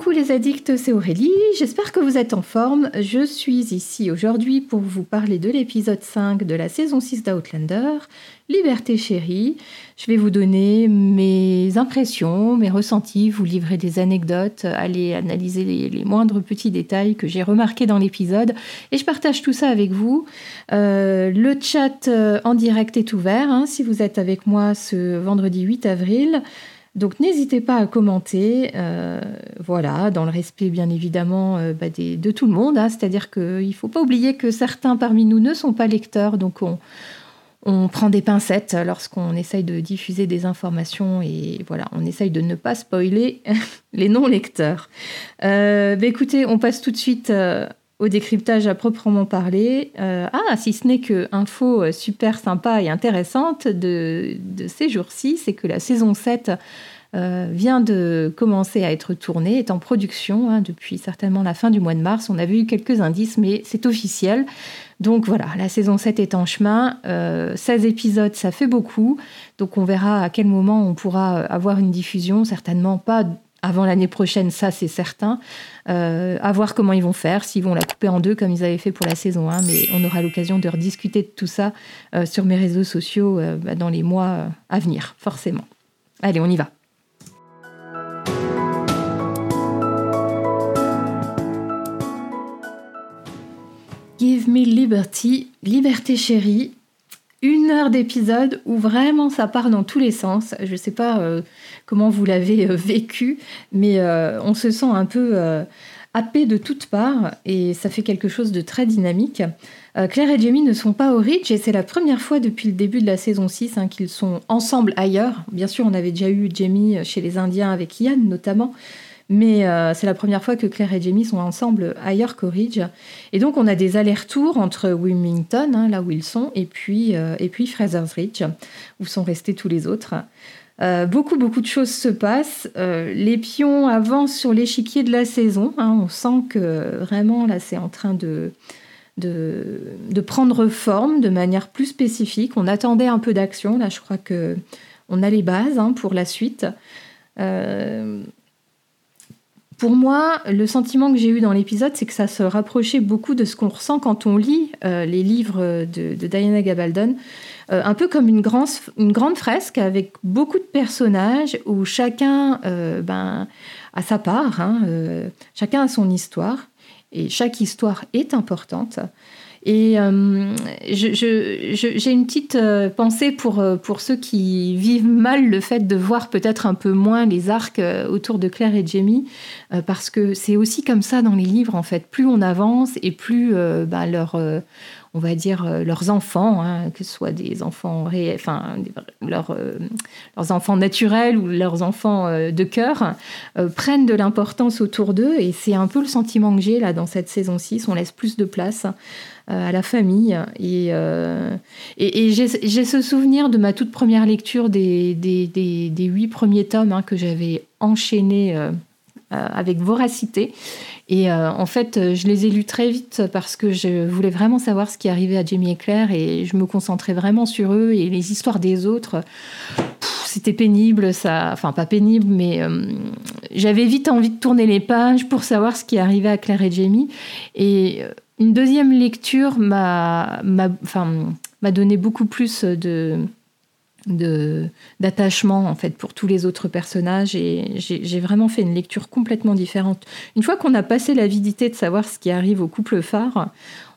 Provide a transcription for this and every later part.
Coucou les addicts, c'est Aurélie, j'espère que vous êtes en forme. Je suis ici aujourd'hui pour vous parler de l'épisode 5 de la saison 6 d'Outlander, Liberté chérie. Je vais vous donner mes impressions, mes ressentis, vous livrer des anecdotes, aller analyser les, moindres petits détails que j'ai remarqués dans l'épisode et je partage tout ça avec vous. Euh, le chat euh, en direct est ouvert hein, si vous êtes avec moi ce vendredi 8 avril. Donc n'hésitez pas à commenter, euh, voilà, dans le respect bien évidemment euh, bah, de tout le monde. Hein. C'est-à-dire qu'il ne faut pas oublier que certains parmi nous ne sont pas lecteurs, donc on, prend des pincettes lorsqu'on essaye de diffuser des informations et voilà, on essaye de ne pas spoiler les non-lecteurs. Euh, bah, écoutez, on passe tout de suite au décryptage à proprement parler. ah, si ce n'est que info super sympa et intéressante de, ces jours-ci, c'est que la saison 7 euh, vient de commencer à être tourné, est en production hein, depuis certainement la fin du mois de mars. On a vu quelques indices, mais c'est officiel. Donc voilà, la saison 7 est en chemin. 16 euh, épisodes, ça fait beaucoup. Donc on verra à quel moment on pourra avoir une diffusion. Certainement pas avant l'année prochaine, ça c'est certain. Euh, à voir comment ils vont faire, s'ils vont la couper en deux comme ils avaient fait pour la saison 1. Mais on aura l'occasion de rediscuter de tout ça sur mes réseaux sociaux bah, dans les mois à venir, forcément. Allez, on y va. Give Me Liberty, Liberté chérie. Une heure d'épisode où vraiment ça part dans tous les sens. Je ne sais pas euh, comment vous l'avez euh, vécu, mais euh, on se sent un peu happé de toutes parts et ça fait quelque chose de très dynamique. Claire et Jamie ne sont pas au Ridge et c'est la première fois depuis le début de la saison 6 hein, qu'ils sont ensemble ailleurs. Bien sûr, on avait déjà eu Jamie chez les Indiens avec Ian notamment, mais euh, c'est la première fois que Claire et Jamie sont ensemble ailleurs qu'au Ridge. Et donc, on a des allers-retours entre Wilmington, hein, là où ils sont, et puis, euh, et puis Fraser's Ridge, où sont restés tous les autres. Euh, beaucoup, beaucoup de choses se passent. les pions avancent sur l'échiquier de la saison. Hein. on sent que vraiment, là, c'est en train de, de, prendre forme de manière plus spécifique. On attendait un peu d'action. Là, je crois que on a les bases hein, pour la suite. Pour moi, le sentiment que j'ai eu dans l'épisode, c'est que ça se rapprochait beaucoup de ce qu'on ressent quand on lit euh, les livres de, Diana Gabaldon. Euh, un peu comme une, grande fresque avec beaucoup de personnages où chacun euh, ben, a sa part, hein, chacun a son histoire et chaque histoire est importante. Et euh, j'ai une petite euh, pensée pour, euh, pour ceux qui vivent mal le fait de voir peut-être un peu moins les arcs autour de Claire et Jamie, parce que c'est aussi comme ça dans les livres, en fait. Plus on avance et plus bah, leur on va dire, leurs enfants, hein, que ce soit des enfants enfin, leurs, leurs enfants naturels ou leurs enfants de cœur, prennent de l'importance autour d'eux. Et c'est un peu le sentiment que j'ai là dans cette saison 6. On laisse plus de place euh, à la famille. Et, euh, et, j'ai ce souvenir de ma toute première lecture des, des, huit premiers tomes hein, que j'avais enchaînés euh, avec voracité. Et en fait, je les ai lus très vite parce que je voulais vraiment savoir ce qui arrivait à Jamie et Claire et je me concentrais vraiment sur eux et les histoires des autres. C'était pénible, ça. Enfin, pas pénible, mais j'avais vite envie de tourner les pages pour savoir ce qui arrivait à Claire et Jamie. Et une deuxième lecture m'a donné beaucoup plus de d'attachement en fait pour tous les autres personnages et j'ai vraiment fait une lecture complètement différente. Une fois qu'on a passé l'avidité de savoir ce qui arrive au couple phare,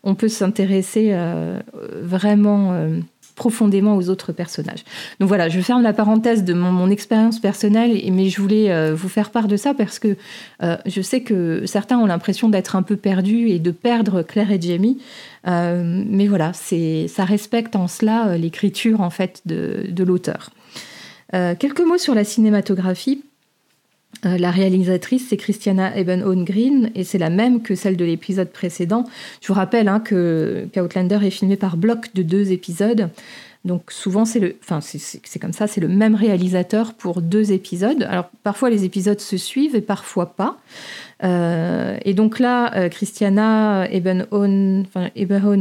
on peut s'intéresser euh, vraiment euh, profondément aux autres personnages. Donc voilà, je ferme la parenthèse de mon, expérience personnelle, mais je voulais euh, vous faire part de ça parce que euh, je sais que certains ont l'impression d'être un peu perdus et de perdre Claire et Jamie. Euh, mais voilà, ça respecte en cela l'écriture en fait de l'auteur. quelques mots sur la cinématographie. Euh, la réalisatrice, c'est Christiana Eben Green et c'est la même que celle de l'épisode précédent. Je vous rappelle hein, que qu'Outlander est filmé par bloc de deux épisodes. Donc souvent, c'est le, enfin c'est comme ça, c'est le même réalisateur pour deux épisodes. Alors parfois les épisodes se suivent et parfois pas. Euh, et donc là, euh, Christiana Eben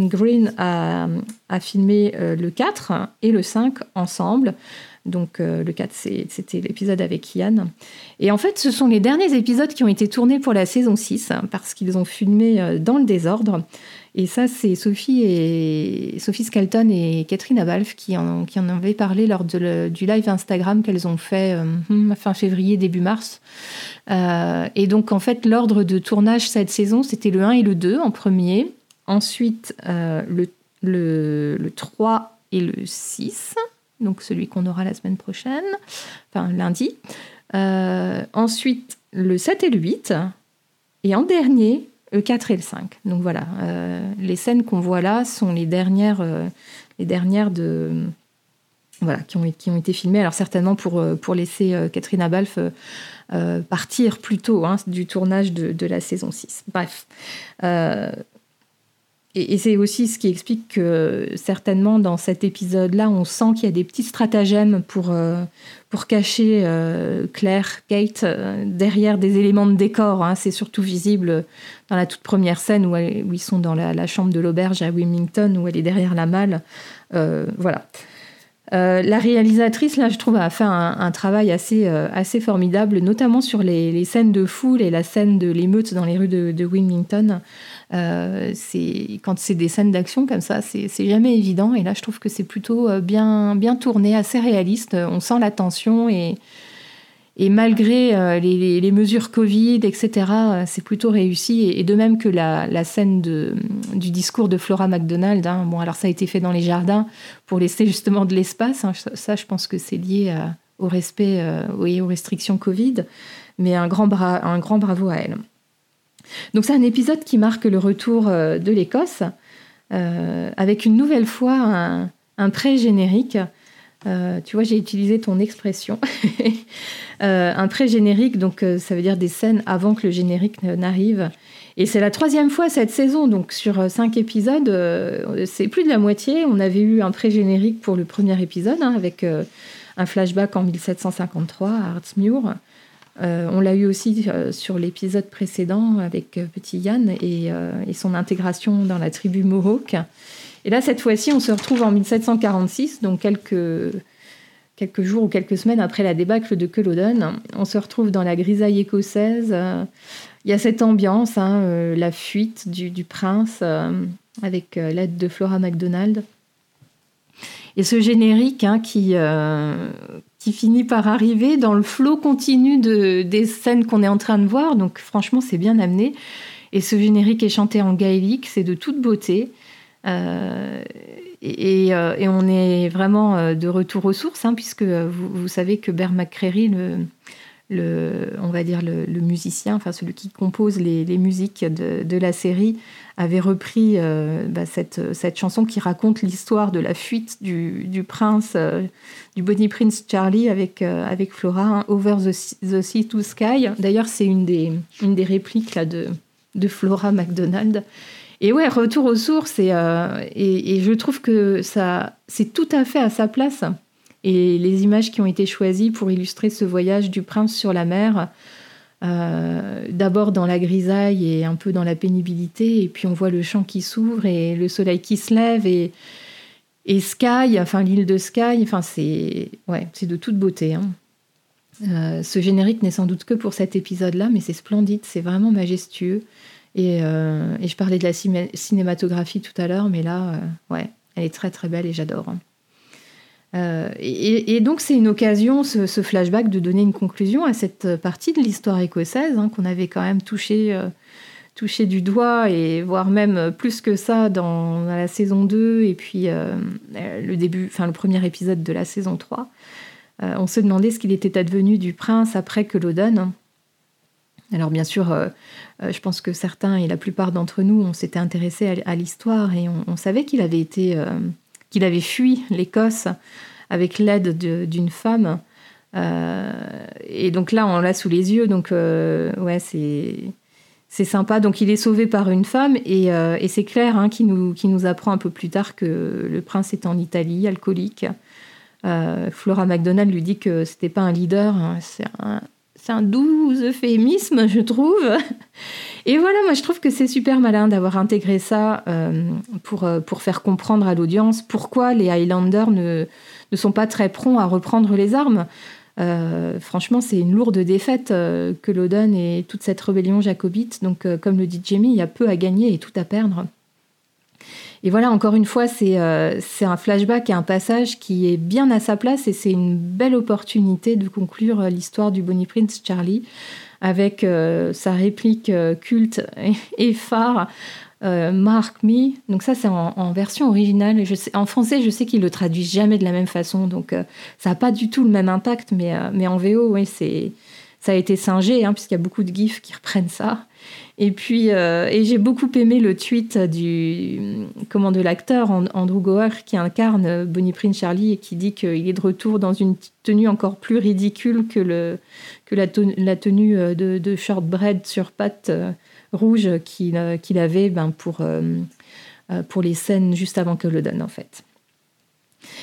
Green a, a filmé le 4 et le 5 ensemble. Donc le 4, c'était l'épisode avec Ian. Et en fait, ce sont les derniers épisodes qui ont été tournés pour la saison 6, hein, parce qu'ils ont filmé dans le désordre. Et ça, c'est Sophie et Sophie Skelton et Catherine Abalf qui en, qui en avaient parlé lors de du live Instagram qu'elles ont fait euh, fin février, début mars. Euh, et donc, en fait, l'ordre de tournage cette saison, c'était le 1 et le 2 en premier. Ensuite, euh, le, le, le 3 et le 6, donc celui qu'on aura la semaine prochaine, enfin lundi. ensuite, le 7 et le 8. Et en dernier, le 4 et le 5. Donc voilà, euh, les scènes qu'on voit là sont les dernières, euh, les dernières de, voilà, qui, ont, qui ont été filmées. Alors certainement pour, euh, pour laisser Catherine Abalf partir plus tôt hein, du tournage de, de, la saison 6. Bref. Et, c'est aussi ce qui explique que certainement dans cet épisode-là, on sent qu'il y a des petits stratagèmes pour, euh, pour cacher euh, Claire, Kate, euh, derrière des éléments de décor. Hein. C'est surtout visible dans la toute première scène où, où ils sont dans la, chambre de l'auberge à Wilmington, où elle est derrière la malle. voilà. La réalisatrice, là, je trouve, a fait un, travail assez, assez formidable, notamment sur les, scènes de foule et la scène de l'émeute dans les rues de, Wilmington. Euh, quand c'est des scènes d'action comme ça, c'est jamais évident. Et là, je trouve que c'est plutôt euh, bien, bien tourné, assez réaliste. On sent la tension et, et malgré euh, les, mesures Covid, etc., c'est plutôt réussi. Et, de même que la, scène du discours de Flora McDonald. Hein. Bon, alors ça a été fait dans les jardins pour laisser justement de l'espace. Hein. Ça, je pense que c'est lié au respect et aux restrictions Covid. Mais un grand, un bravo à elle. Donc c'est un épisode qui marque le retour euh, de l'Écosse, euh, avec une nouvelle fois un, pré-générique. Euh, tu vois, j'ai utilisé ton expression. un pré-générique, donc ça veut dire des scènes avant que le générique n'arrive. Et c'est la troisième fois cette saison, donc sur cinq épisodes, c'est plus de la moitié. On avait eu un pré-générique pour le premier épisode, hein, avec un flashback en 1753 à Hartsmuir. Euh, on l'a eu aussi euh, sur l'épisode précédent avec euh, Petit Yann et, son intégration dans la tribu Mohawk. Et là, cette fois-ci, on se retrouve en 1746, donc quelques, jours ou quelques semaines après la débâcle de Culloden. On se retrouve dans la grisaille écossaise. Il y a cette ambiance, hein, la fuite du, prince avec l'aide de Flora MacDonald. Et ce générique hein, qui, euh, qui finit par arriver dans le flot continu de, des scènes qu'on est en train de voir. Donc franchement, c'est bien amené. Et ce générique est chanté en gaélique, c'est de toute beauté. Euh, et, euh, et, on est vraiment de retour aux sources, hein, puisque vous, savez que Bear McCreary, le, on va dire le, musicien, enfin celui qui compose les, musiques de, la série, avait repris euh, bah, cette, chanson qui raconte l'histoire de la fuite du, prince, euh, du Bonnie Prince Charlie avec, euh, avec Flora, hein, Over the, Sea to Sky. D'ailleurs, c'est une des, une des répliques là, de, de Flora McDonald. Et ouais, retour aux sources, et, et, je trouve que ça, c'est tout à fait à sa place et les images qui ont été choisies pour illustrer ce voyage du prince sur la mer, euh, d'abord dans la grisaille et un peu dans la pénibilité, et puis on voit le champ qui s'ouvre et le soleil qui se lève et, et Sky, enfin l'île de Sky, enfin c'est ouais, de toute beauté. Hein. Euh, ce générique n'est sans doute que pour cet épisode-là, mais c'est splendide, c'est vraiment majestueux. Et, euh, et, je parlais de la cinématographie tout à l'heure, mais là, ouais, elle est très très belle et j'adore. Hein. Euh, et, donc c'est une occasion, ce, flashback, de donner une conclusion à cette partie de l'histoire écossaise hein, qu'on avait quand même touché, euh, touché du doigt, et voire même plus que ça dans, la saison 2 et puis euh, le début, enfin le premier épisode de la saison 3. on se demandait ce qu'il était advenu du prince après que l'Odon. Alors bien sûr, je pense que certains et la plupart d'entre nous, on s'était intéressé à, l'histoire et on, savait qu'il avait été qu'il avait fui l'Écosse avec l'aide d'une femme. Euh, et donc là, on l'a sous les yeux. Donc, euh, ouais, c'est. C'est sympa. Donc, il est sauvé par une femme et, euh, c'est Claire hein, qui, nous, apprend un peu plus tard que le prince est en Italie, alcoolique. Flora McDonald lui dit que c'était pas un leader, hein. Un doux euphémisme, je trouve. Et voilà, moi je trouve que c'est super malin d'avoir intégré ça euh, pour, euh, pour faire comprendre à l'audience pourquoi les Highlanders ne, ne sont pas très prompts à reprendre les armes. franchement, c'est une lourde défaite que Loden et toute cette rébellion jacobite. Donc, comme le dit Jamie, il y a peu à gagner et tout à perdre. Et voilà, encore une fois, c'est un flashback et un passage qui est bien à sa place et c'est une belle opportunité de conclure l'histoire du Bonnie Prince Charlie avec sa réplique culte et phare euh, Mark Me. Donc ça, c'est en, version originale. En français, je sais qu'ils le traduisent jamais de la même façon, donc euh, ça n'a pas du tout le même impact. Mais, euh, mais en VO, oui, ça a été singé, hein, puisqu'il y a beaucoup de gifs qui reprennent ça. Et puis, et j'ai beaucoup aimé le tweet du comment de l'acteur Andrew Gower qui incarne Bonnie Prince Charlie et qui dit qu'il est de retour dans une tenue encore plus ridicule que, le, que la, tenue de, de shortbread sur pattes rouge qu'il avait ben, pour, euh, euh, pour les scènes juste avant que le donne en fait.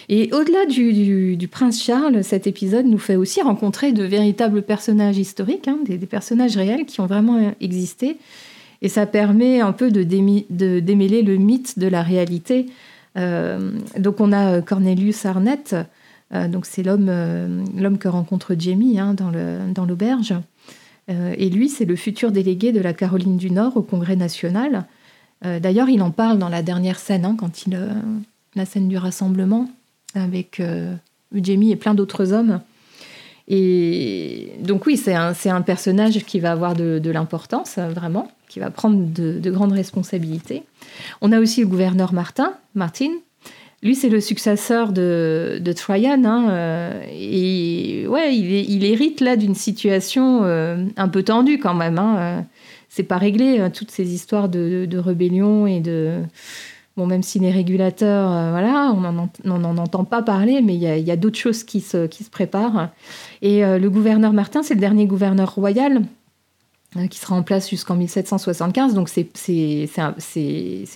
Et au-delà du, prince Charles, cet épisode nous fait aussi rencontrer de véritables personnages historiques, hein, des, personnages réels qui ont vraiment existé. Et ça permet un peu de, démêler le mythe de la réalité. Euh, donc on a Cornelius Arnett, donc c'est l'homme que rencontre Jamie hein, dans l'auberge. Euh, et lui, c'est le futur délégué de la Caroline du Nord au Congrès national. Euh, d'ailleurs, il en parle dans la dernière scène, hein, quand il, euh, la scène du rassemblement, avec Jamie et plein d'autres hommes. Et donc oui, c'est un, personnage qui va avoir de, l'importance, vraiment, qui va prendre de, grandes responsabilités. On a aussi le gouverneur Martin, Martin, lui, c'est le successeur de, de Traian. Hein, euh, et ouais, il, hérite là d'une situation euh, un peu tendue quand même. Hein, euh. c'est pas réglé, hein, toutes ces histoires de, rébellion et de. Même si les régulateurs, voilà, on n'en entend pas parler, mais il y a, d'autres choses qui se, préparent. Et le gouverneur Martin, c'est le dernier gouverneur royal Hein, qui sera en place jusqu'en 1775, donc c'est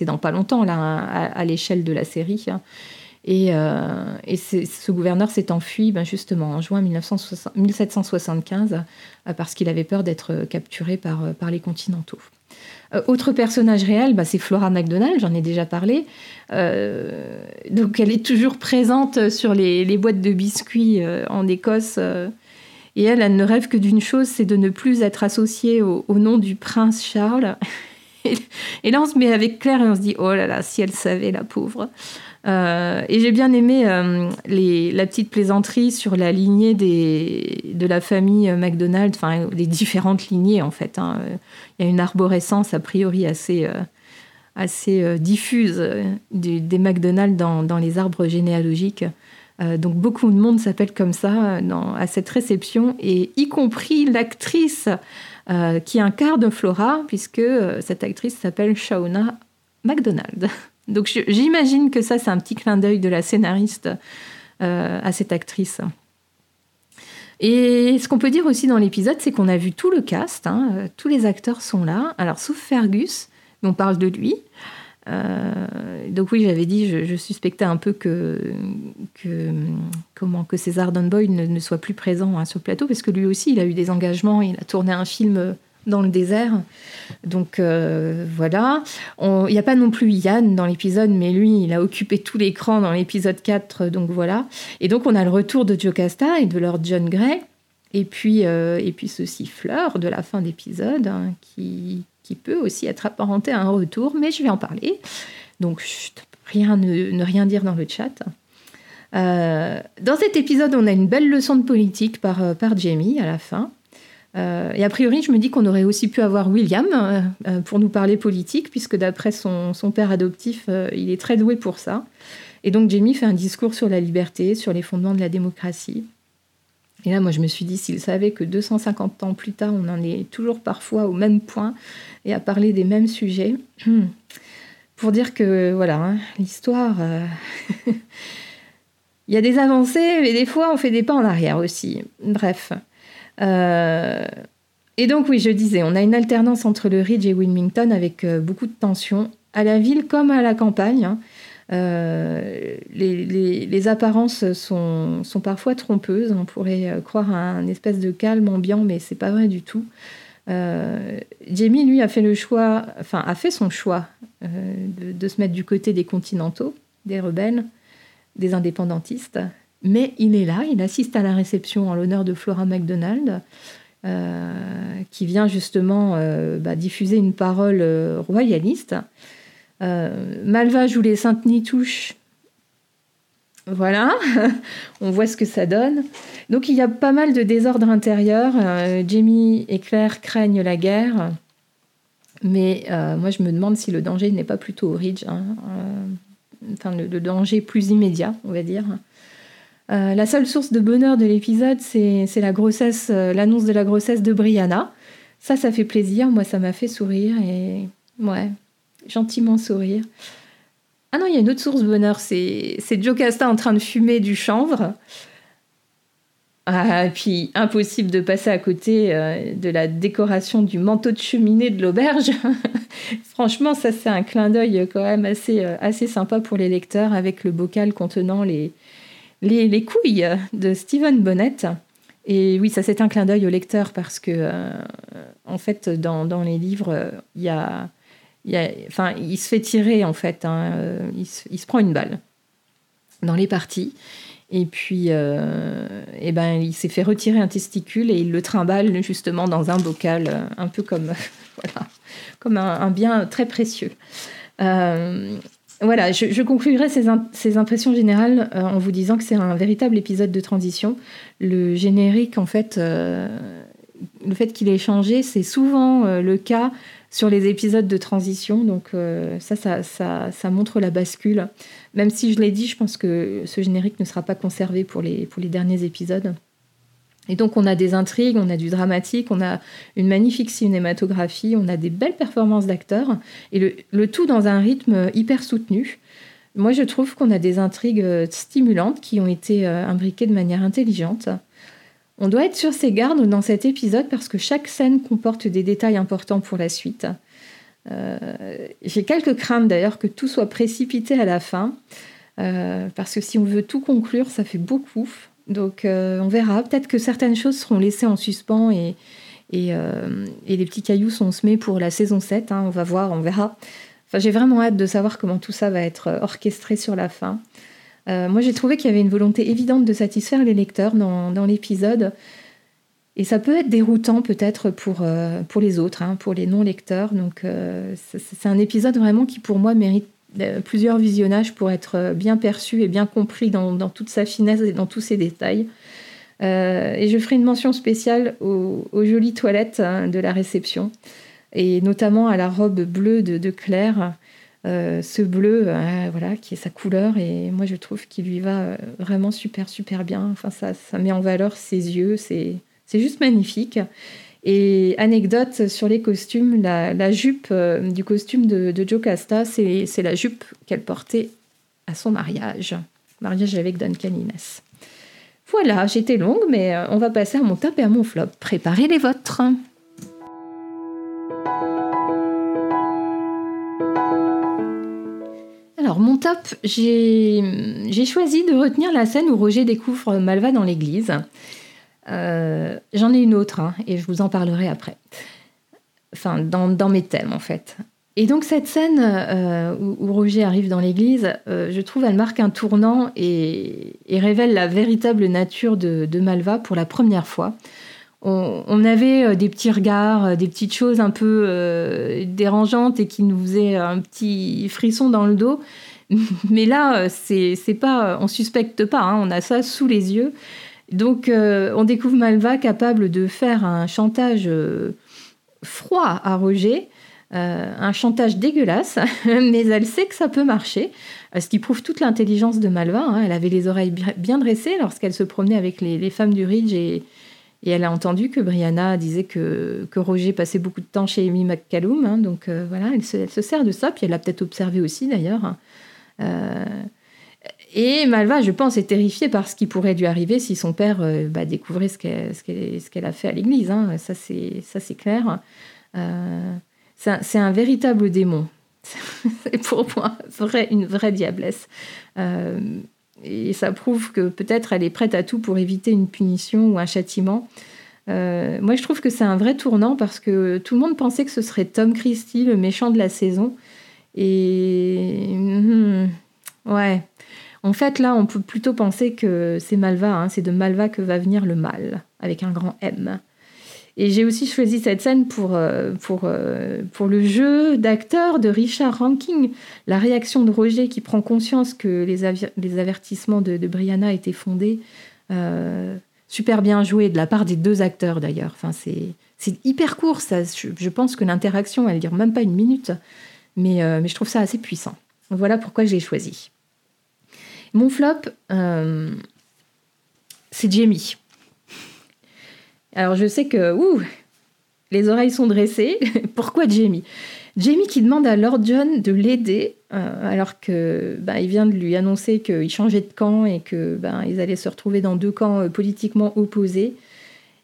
dans pas longtemps là, à, l'échelle de la série. Hein. Et, euh, ce gouverneur s'est enfui ben justement en juin 1775 euh, parce qu'il avait peur d'être capturé euh, par les continentaux. Autre personnage réel, ben, c'est Flora MacDonald, j'en ai déjà parlé. donc elle est toujours présente sur les, les boîtes de biscuits en Écosse et elle, elle ne rêve que d'une chose, c'est de ne plus être associée au, nom du prince Charles. Et, là, on se met avec Claire et on se dit, oh là là, si elle savait, la pauvre. Euh, et j'ai bien aimé euh, les, la petite plaisanterie sur la lignée de la famille McDonald, enfin des différentes lignées en fait. Hein. Il y a une arborescence a priori assez, euh, assez diffuse des, des McDonald dans, les arbres généalogiques. Donc beaucoup de monde s'appelle comme ça à cette réception, et y compris l'actrice qui incarne Flora, puisque cette actrice s'appelle Shauna McDonald. Donc j'imagine que ça, c'est un petit clin d'œil de la scénariste à cette actrice. Et ce qu'on peut dire aussi dans l'épisode, c'est qu'on a vu tout le cast, hein, tous les acteurs sont là, alors sauf Fergus, mais on parle de lui. Euh, donc oui, j'avais dit, je, suspectais un peu que, comment, que César Dunboy ne, soit plus présent hein, sur le plateau, parce que lui aussi, il a eu des engagements, il a tourné un film dans le désert. Donc euh, voilà. Il n'y a pas non plus Yann dans l'épisode, mais lui, il a occupé tout l'écran dans l'épisode 4, donc voilà. Et donc on a le retour de Jocasta et de Lord John Gray. Et puis, euh, et puis ce siffleur de la fin d'épisode hein, qui, qui peut aussi être apparenté à un retour, mais je vais en parler. Donc, rien ne, rien dire dans le chat. Euh, dans cet épisode, on a une belle leçon de politique par, euh, par Jamie à la fin. Euh, et a priori, je me dis qu'on aurait aussi pu avoir William pour nous parler politique, puisque d'après son, père adoptif, il est très doué pour ça. Et donc Jamie fait un discours sur la liberté, sur les fondements de la démocratie. Et là, moi, je me suis dit, s'il savait que 250 ans plus tard, on en est toujours parfois au même point et à parler des mêmes sujets, pour dire que, voilà, hein, l'histoire, euh, il y a des avancées, mais des fois, on fait des pas en arrière aussi. Bref. Euh, et donc, oui, je disais, on a une alternance entre le Ridge et Wilmington avec euh, beaucoup de tensions, à la ville comme à la campagne. Hein. Euh, les, apparences sont, parfois trompeuses. On pourrait croire à un espèce de calme ambiant, mais c'est pas vrai du tout. Jamie, lui, a fait le choix, enfin, a fait son choix de, se mettre du côté des continentaux, des rebelles, des indépendantistes. Mais il est là, il assiste à la réception en l'honneur de Flora MacDonald, qui vient justement bah, diffuser une parole royaliste. Malva joue les Saintes Nitouches voilà, on voit ce que ça donne. Donc il y a pas mal de désordre intérieur. Euh, Jamie et Claire craignent la guerre. Mais euh, moi je me demande si le danger n'est pas plutôt au Ridge. Hein. Euh, enfin, le, danger plus immédiat, on va dire. La seule source de bonheur de l'épisode, c'est la grossesse, l'annonce de la grossesse de Brianna. Ça, ça fait plaisir. Moi, ça m'a fait sourire et ouais, gentiment sourire. Ah non, il y a une autre source de bonheur, c'est Jocasta en train de fumer du chanvre. Ah, puis impossible de passer à côté euh, de la décoration du manteau de cheminée de l'auberge. Franchement, ça c'est un clin d'œil quand même assez, euh, assez sympa pour les lecteurs avec le bocal contenant les, les, couilles de Stephen Bonnet. Et oui, ça c'est un clin d'œil au lecteur parce que euh, en fait dans, les livres, il y a enfin, il se fait tirer en fait. Hein, euh, il, se, prend une balle dans les parties. Et puis, euh, eh ben, il s'est fait retirer un testicule et il le trimballe justement dans un bocal, euh, un peu comme, un, bien très précieux. Voilà, je, conclurai ces, impressions générales en vous disant que c'est un véritable épisode de transition. Le générique, en fait, le fait qu'il ait changé, c'est souvent le cas sur les épisodes de transition. Donc euh, ça, ça, ça, montre la bascule. Même si je l'ai dit, je pense que ce générique ne sera pas conservé pour les derniers épisodes. Et donc on a des intrigues, on a du dramatique, on a une magnifique cinématographie, on a des belles performances d'acteurs, et le, tout dans un rythme hyper soutenu. Moi je trouve qu'on a des intrigues stimulantes qui ont été euh, imbriquées de manière intelligente. On doit être sur ses gardes dans cet épisode parce que chaque scène comporte des détails importants pour la suite. Euh, j'ai quelques craintes d'ailleurs que tout soit précipité à la fin, euh, parce que si on veut tout conclure, ça fait beaucoup. Donc euh, on verra. Peut-être que certaines choses seront laissées en suspens et, et, les petits cailloux sont semés pour la saison 7. Hein. on va voir, on verra. J'ai vraiment hâte de savoir comment tout ça va être orchestré sur la fin. Euh, moi, j'ai trouvé qu'il y avait une volonté évidente de satisfaire les lecteurs dans, l'épisode. Et ça peut être déroutant peut-être pour, euh, pour les autres, hein, pour les non-lecteurs. Donc euh, c'est un épisode vraiment qui pour moi mérite plusieurs visionnages pour être bien perçu et bien compris dans, toute sa finesse et dans tous ses détails. et je ferai une mention spéciale aux, jolies toilettes hein, de la réception, et notamment à la robe bleue de Claire, euh, ce bleu, euh, voilà, qui est sa couleur, et moi je trouve qu'il lui va euh, vraiment super, super bien. Enfin, ça, ça met en valeur ses yeux, c'est juste magnifique. Et anecdote sur les costumes, la, jupe du costume de, de Jocasta, c'est, la jupe qu'elle portait à son mariage, mariage avec Duncan Innes. Voilà, j'étais longue, mais on va passer à mon top et à mon flop. Préparez les vôtres. Alors, mon top, j'ai choisi de retenir la scène où Roger découvre Malva dans l'église. Euh, j'en ai une autre, hein, et je vous en parlerai après. Enfin, dans, mes thèmes, en fait. Et donc, cette scène euh, où, Roger arrive dans l'église, euh, je trouve, elle marque un tournant et, révèle la véritable nature de, Malva pour la première fois. On, avait des petits regards, des petites choses un peu dérangeantes et qui nous faisaient un petit frisson dans le dos. Mais là, c'est pas, on suspecte pas, hein, on a ça sous les yeux. Donc, euh, on découvre Malva capable de faire un chantage euh, froid à Roger, euh, un chantage dégueulasse, mais elle sait que ça peut marcher, ce qui prouve toute l'intelligence de Malva. Hein. Elle avait les oreilles bien dressées lorsqu'elle se promenait avec les, femmes du Ridge et, elle a entendu que Brianna disait que, Roger passait beaucoup de temps chez Amy McCallum. Hein. donc voilà, elle se, sert de ça, puis elle l'a peut-être observé aussi d'ailleurs. Euh, et Malva, je pense, est terrifiée par ce qui pourrait lui arriver si son père euh, bah, découvrait ce qu'elle a fait à l'église. Hein. Ça, c'est clair. Euh, c'est un, véritable démon. c'est pour moi une vraie diablesse. et ça prouve que peut-être elle est prête à tout pour éviter une punition ou un châtiment. moi, je trouve que c'est un vrai tournant parce que tout le monde pensait que ce serait Tom Christie, le méchant de la saison. Et hmm, ouais, En fait, là, on peut plutôt penser que c'est Malva, hein, c'est de Malva que va venir le mal, avec un grand M. Et j'ai aussi choisi cette scène pour, euh, pour, euh, pour le jeu d'acteur de Richard Ranking, la réaction de Roger qui prend conscience que les, les avertissements de, Brianna étaient fondés. Euh, super bien joué de la part des deux acteurs d'ailleurs. Enfin, c'est hyper court, ça. Je, pense que l'interaction, elle dure même pas une minute, mais, mais je trouve ça assez puissant. Voilà pourquoi j'ai choisi. Mon flop, c'est Jamie. Alors je sais que ouh, les oreilles sont dressées. Pourquoi Jamie? Jamie qui demande à Lord John de l'aider euh, alors que ben, vient de lui annoncer qu'il changeait de camp et que ben, ils allaient se retrouver dans deux camps euh, politiquement opposés.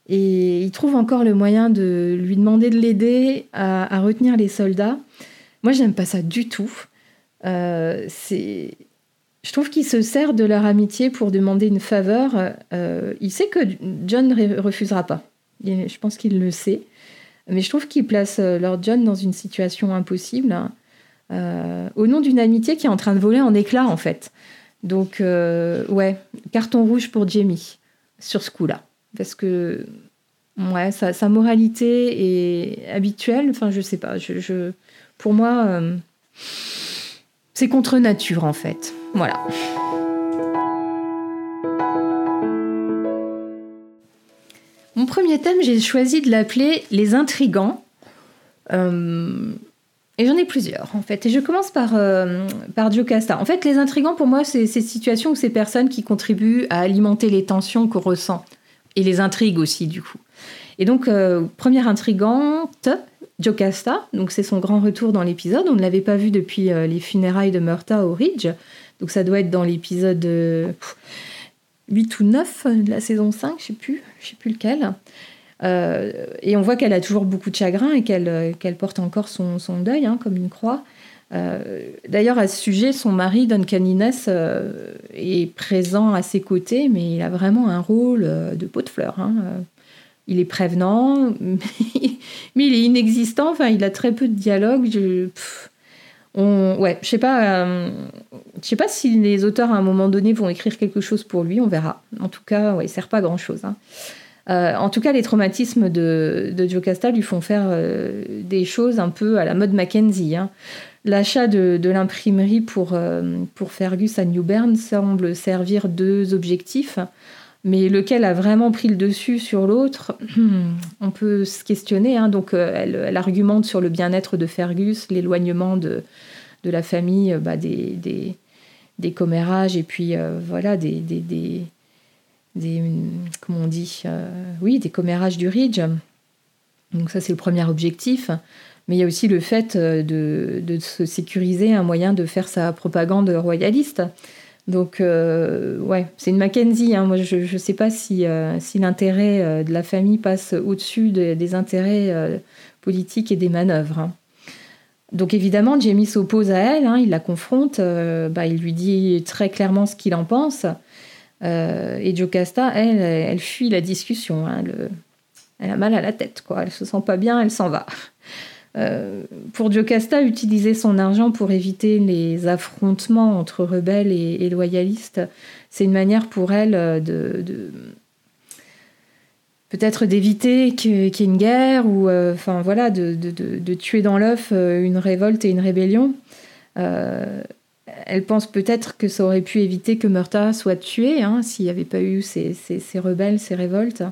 Et il trouve encore le moyen de lui demander de l'aider à, retenir les soldats. Moi, j'aime pas ça du tout. Euh, c'est je trouve qu'il se sert de leur amitié pour demander une faveur. Euh, il sait que John ne refusera pas. Je pense qu'il le sait. Mais je trouve qu'il place euh, Lord John dans une situation impossible, hein. euh, au nom d'une amitié qui est en train de voler en éclats, en fait. Donc, ouais, carton rouge pour Jamie sur ce coup-là. Parce que, ouais, sa, moralité est habituelle. Enfin, je sais pas. Pour moi, c'est contre nature, en fait. Voilà. Mon premier thème, j'ai choisi de l'appeler les intrigants. Euh, et j'en ai plusieurs, en fait. Et je commence par, euh, par. En fait, les intrigants, pour moi, c'est ces situations ou ces personnes qui contribuent à alimenter les tensions qu'on ressent. Et les intrigues aussi, du coup. Et donc, euh, première intrigante, Jocasta. Donc, c'est son grand retour dans l'épisode. On ne l'avait pas vu depuis les funérailles de Murta au Ridge. Donc ça doit être dans l'épisode 8 euh, ou 9 de la saison 5, je sais sais plus lequel. Euh, et on voit qu'elle a toujours beaucoup de chagrin et qu'elle euh, porte encore son, son deuil hein, comme une croix. D'ailleurs, à ce sujet, son mari, Duncan Innes, est présent à ses côtés, mais il a vraiment un rôle de pot de fleurs. Hein. Il est prévenant, mais, il est inexistant. Enfin, il a très peu de dialogue. On, ouais, je sais pas, euh, je sais pas si les auteurs à un moment donné vont écrire quelque chose pour lui, on verra. En tout cas, ouais, il sert pas à grand chose. Hein. Euh, en tout cas, les traumatismes de, de Jocasta lui font faire euh, des choses un peu à la mode Mackenzie. Hein. L'achat de, de l'imprimerie pour, pour Fergus à New Bern semble servir deux objectifs, mais lequel a vraiment pris le dessus sur l'autre, on peut se questionner. Hein. Donc, elle, elle, argumente sur le bien-être de Fergus, l'éloignement de, de la famille, euh, bah, des, des, des, commérages et puis euh, voilà, des, des, des, comment on dit, euh, oui, des commérages du Ridge. Donc ça, c'est le premier objectif. Mais il y a aussi le fait de, de, se sécuriser un moyen de faire sa propagande royaliste. Donc, ouais, c'est une Mackenzie. Hein. Moi, je ne sais pas si, si l'intérêt de la famille passe au-dessus des intérêts politiques et des manœuvres. Hein. Donc évidemment, Jamie s'oppose à elle, hein, il la confronte, euh, bah, il lui dit très clairement ce qu'il en pense. Euh, et Jocasta, elle, elle fuit la discussion. Hein, elle a mal à la tête, quoi. Elle se sent pas bien, elle s'en va. Euh, pour Jocasta, utiliser son argent pour éviter les affrontements entre rebelles et, loyalistes, c'est une manière pour elle de peut-être d'éviter qu'il y ait une guerre ou euh, enfin voilà de, de, tuer dans l'œuf euh, une révolte et une rébellion. Euh, elle pense peut-être que ça aurait pu éviter que Murta soit tué hein, s'il n'y avait pas eu ces, rebelles, ces révoltes.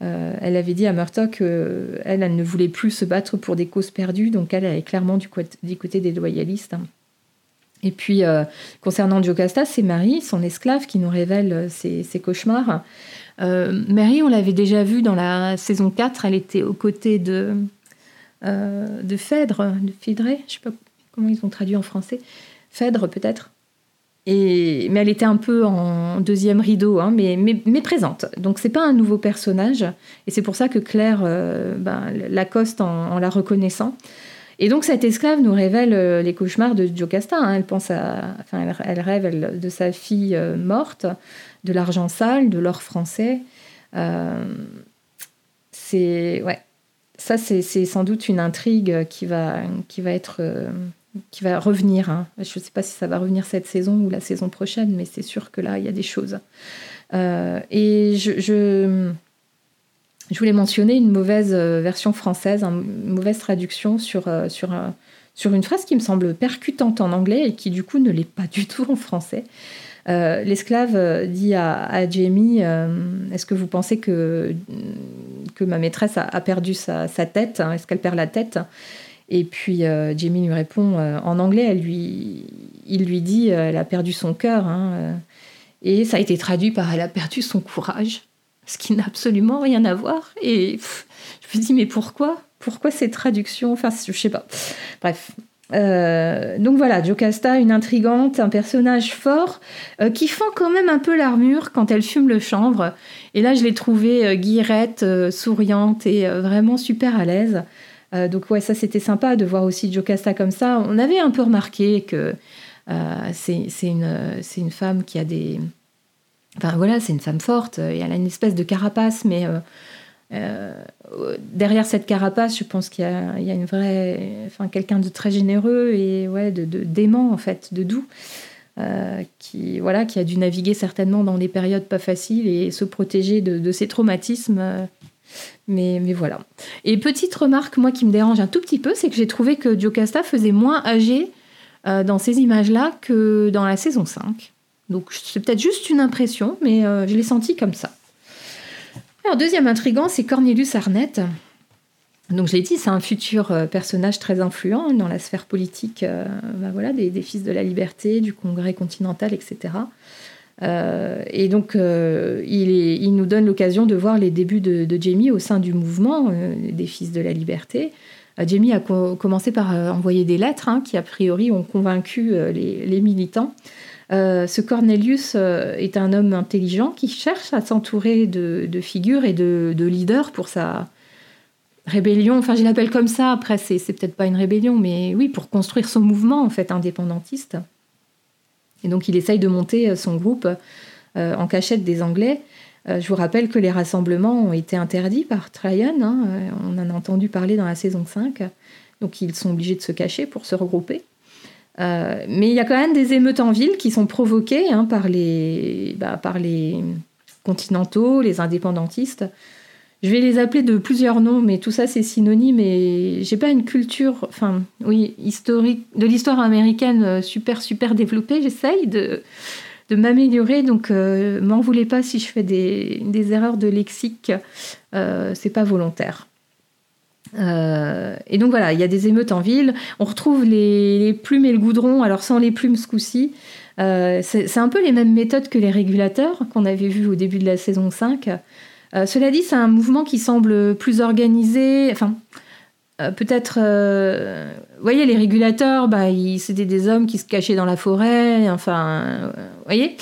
Elle avait dit à Murta qu'elle elle, ne voulait plus se battre pour des causes perdues, donc elle, est clairement du, côté des loyalistes. Et puis, concernant Jocasta, c'est Marie, son esclave, qui nous révèle ses, ses cauchemars. Euh, Mary, on l'avait déjà vu dans la saison 4, elle était aux côtés de, euh, Phèdre, de Phidré, je sais pas comment ils ont traduit en français, Phèdre peut-être? Mais elle était un peu en deuxième rideau, hein, mais, présente. Donc c'est pas un nouveau personnage, et c'est pour ça que Claire euh, ben, l'accoste en, la reconnaissant. Et donc cette esclave nous révèle euh, les cauchemars de Jocasta. Hein. Elle pense enfin, elle, rêve de sa fille morte, de l'argent sale, de l'or français. Euh, c'est ouais, ça c'est sans doute une intrigue qui va qui va être euh, qui va revenir. Hein. Je ne sais pas si ça va revenir cette saison ou la saison prochaine, mais c'est sûr que là, il y a des choses. et je, je, voulais mentionner une mauvaise version française, une mauvaise traduction sur, sur, sur une phrase qui me semble percutante en anglais et qui du coup ne l'est pas du tout en français. Euh, l'esclave euh, dit à, Jamie euh, Est-ce que vous pensez que, que ma maîtresse a, perdu sa, tête Est-ce qu'elle perd la tête? Et puis Jamie lui répond en anglais lui, Il lui dit Elle a perdu son cœur. Hein, et ça a été traduit par Elle a perdu son courage, ce qui n'a absolument rien à voir. Et je me dis Mais pourquoi? Pourquoi ces traductions Enfin, je sais pas. Bref, euh, donc voilà, Jocasta, une intrigante, un personnage fort, euh, qui fend quand même un peu l'armure quand elle fume le chanvre. Et là, je l'ai trouvée euh, guirette, souriante et vraiment super à l'aise. Donc ouais, ça c'était sympa de voir aussi Jocasta comme ça. On avait un peu remarqué que c'est une, femme qui a des... Enfin voilà, c'est une femme forte, et elle a une espèce de carapace, mais euh, derrière cette carapace, je pense qu'il y, a une vraie, enfin quelqu'un de très généreux et ouais, de, d'aimant en fait, de doux, euh, qui voilà, qui a dû naviguer certainement dans des périodes pas faciles et se protéger de, ses traumatismes. Euh, mais, mais voilà. Et petite remarque, moi qui me dérange un tout petit peu, c'est que j'ai trouvé que Jocasta faisait moins âgé dans ces images-là que dans la saison 5. Donc c'est peut-être juste une impression, mais je l'ai senti comme ça. Alors, deuxième intrigant, c'est Cornelius Arnett. Donc, je l'ai dit, c'est un futur euh, personnage très influent dans la sphère politique euh, bah voilà, des, Fils de la Liberté, du Congrès continental, etc. Euh, et donc, il, nous donne l'occasion de voir les débuts de, Jamie au sein du mouvement des Fils de la Liberté. Jamie a commencé par envoyer des lettres hein, qui, a priori, ont convaincu les militants. Euh, ce Cornelius euh, est un homme intelligent qui cherche à s'entourer de, figures et de, leaders pour sa rébellion. Enfin, je l'appelle comme ça. Après, c'est, peut-être pas une rébellion, mais oui, pour construire son mouvement en fait indépendantiste. Et donc, il essaye de monter euh, son groupe en cachette des Anglais. je vous rappelle que les rassemblements ont été interdits par Tryon. Hein, on en a entendu parler dans la saison 5. Donc, ils sont obligés de se cacher pour se regrouper. Euh, mais il y a quand même des émeutes en ville qui sont provoquées hein, par, les, bah, par les continentaux, les indépendantistes. Je vais les appeler de plusieurs noms, mais tout ça c'est synonyme et j'ai pas une culture, enfin oui, historique de l'histoire américaine euh, super super développée. J'essaye de, de m'améliorer, donc euh, m'en voulez pas si je fais des, des erreurs de lexique, euh, c'est pas volontaire. Euh, et donc voilà, il y a des émeutes en ville. On retrouve les, plumes et le goudron, alors sans les plumes ce coup-ci. Euh, c'est un peu les mêmes méthodes que les régulateurs qu'on avait vus au début de la saison 5. Euh, cela dit, c'est un mouvement qui semble plus organisé. Enfin, peut-être. vous voyez, les régulateurs, bah, c'était des hommes qui se cachaient dans la forêt. Enfin, vous voyez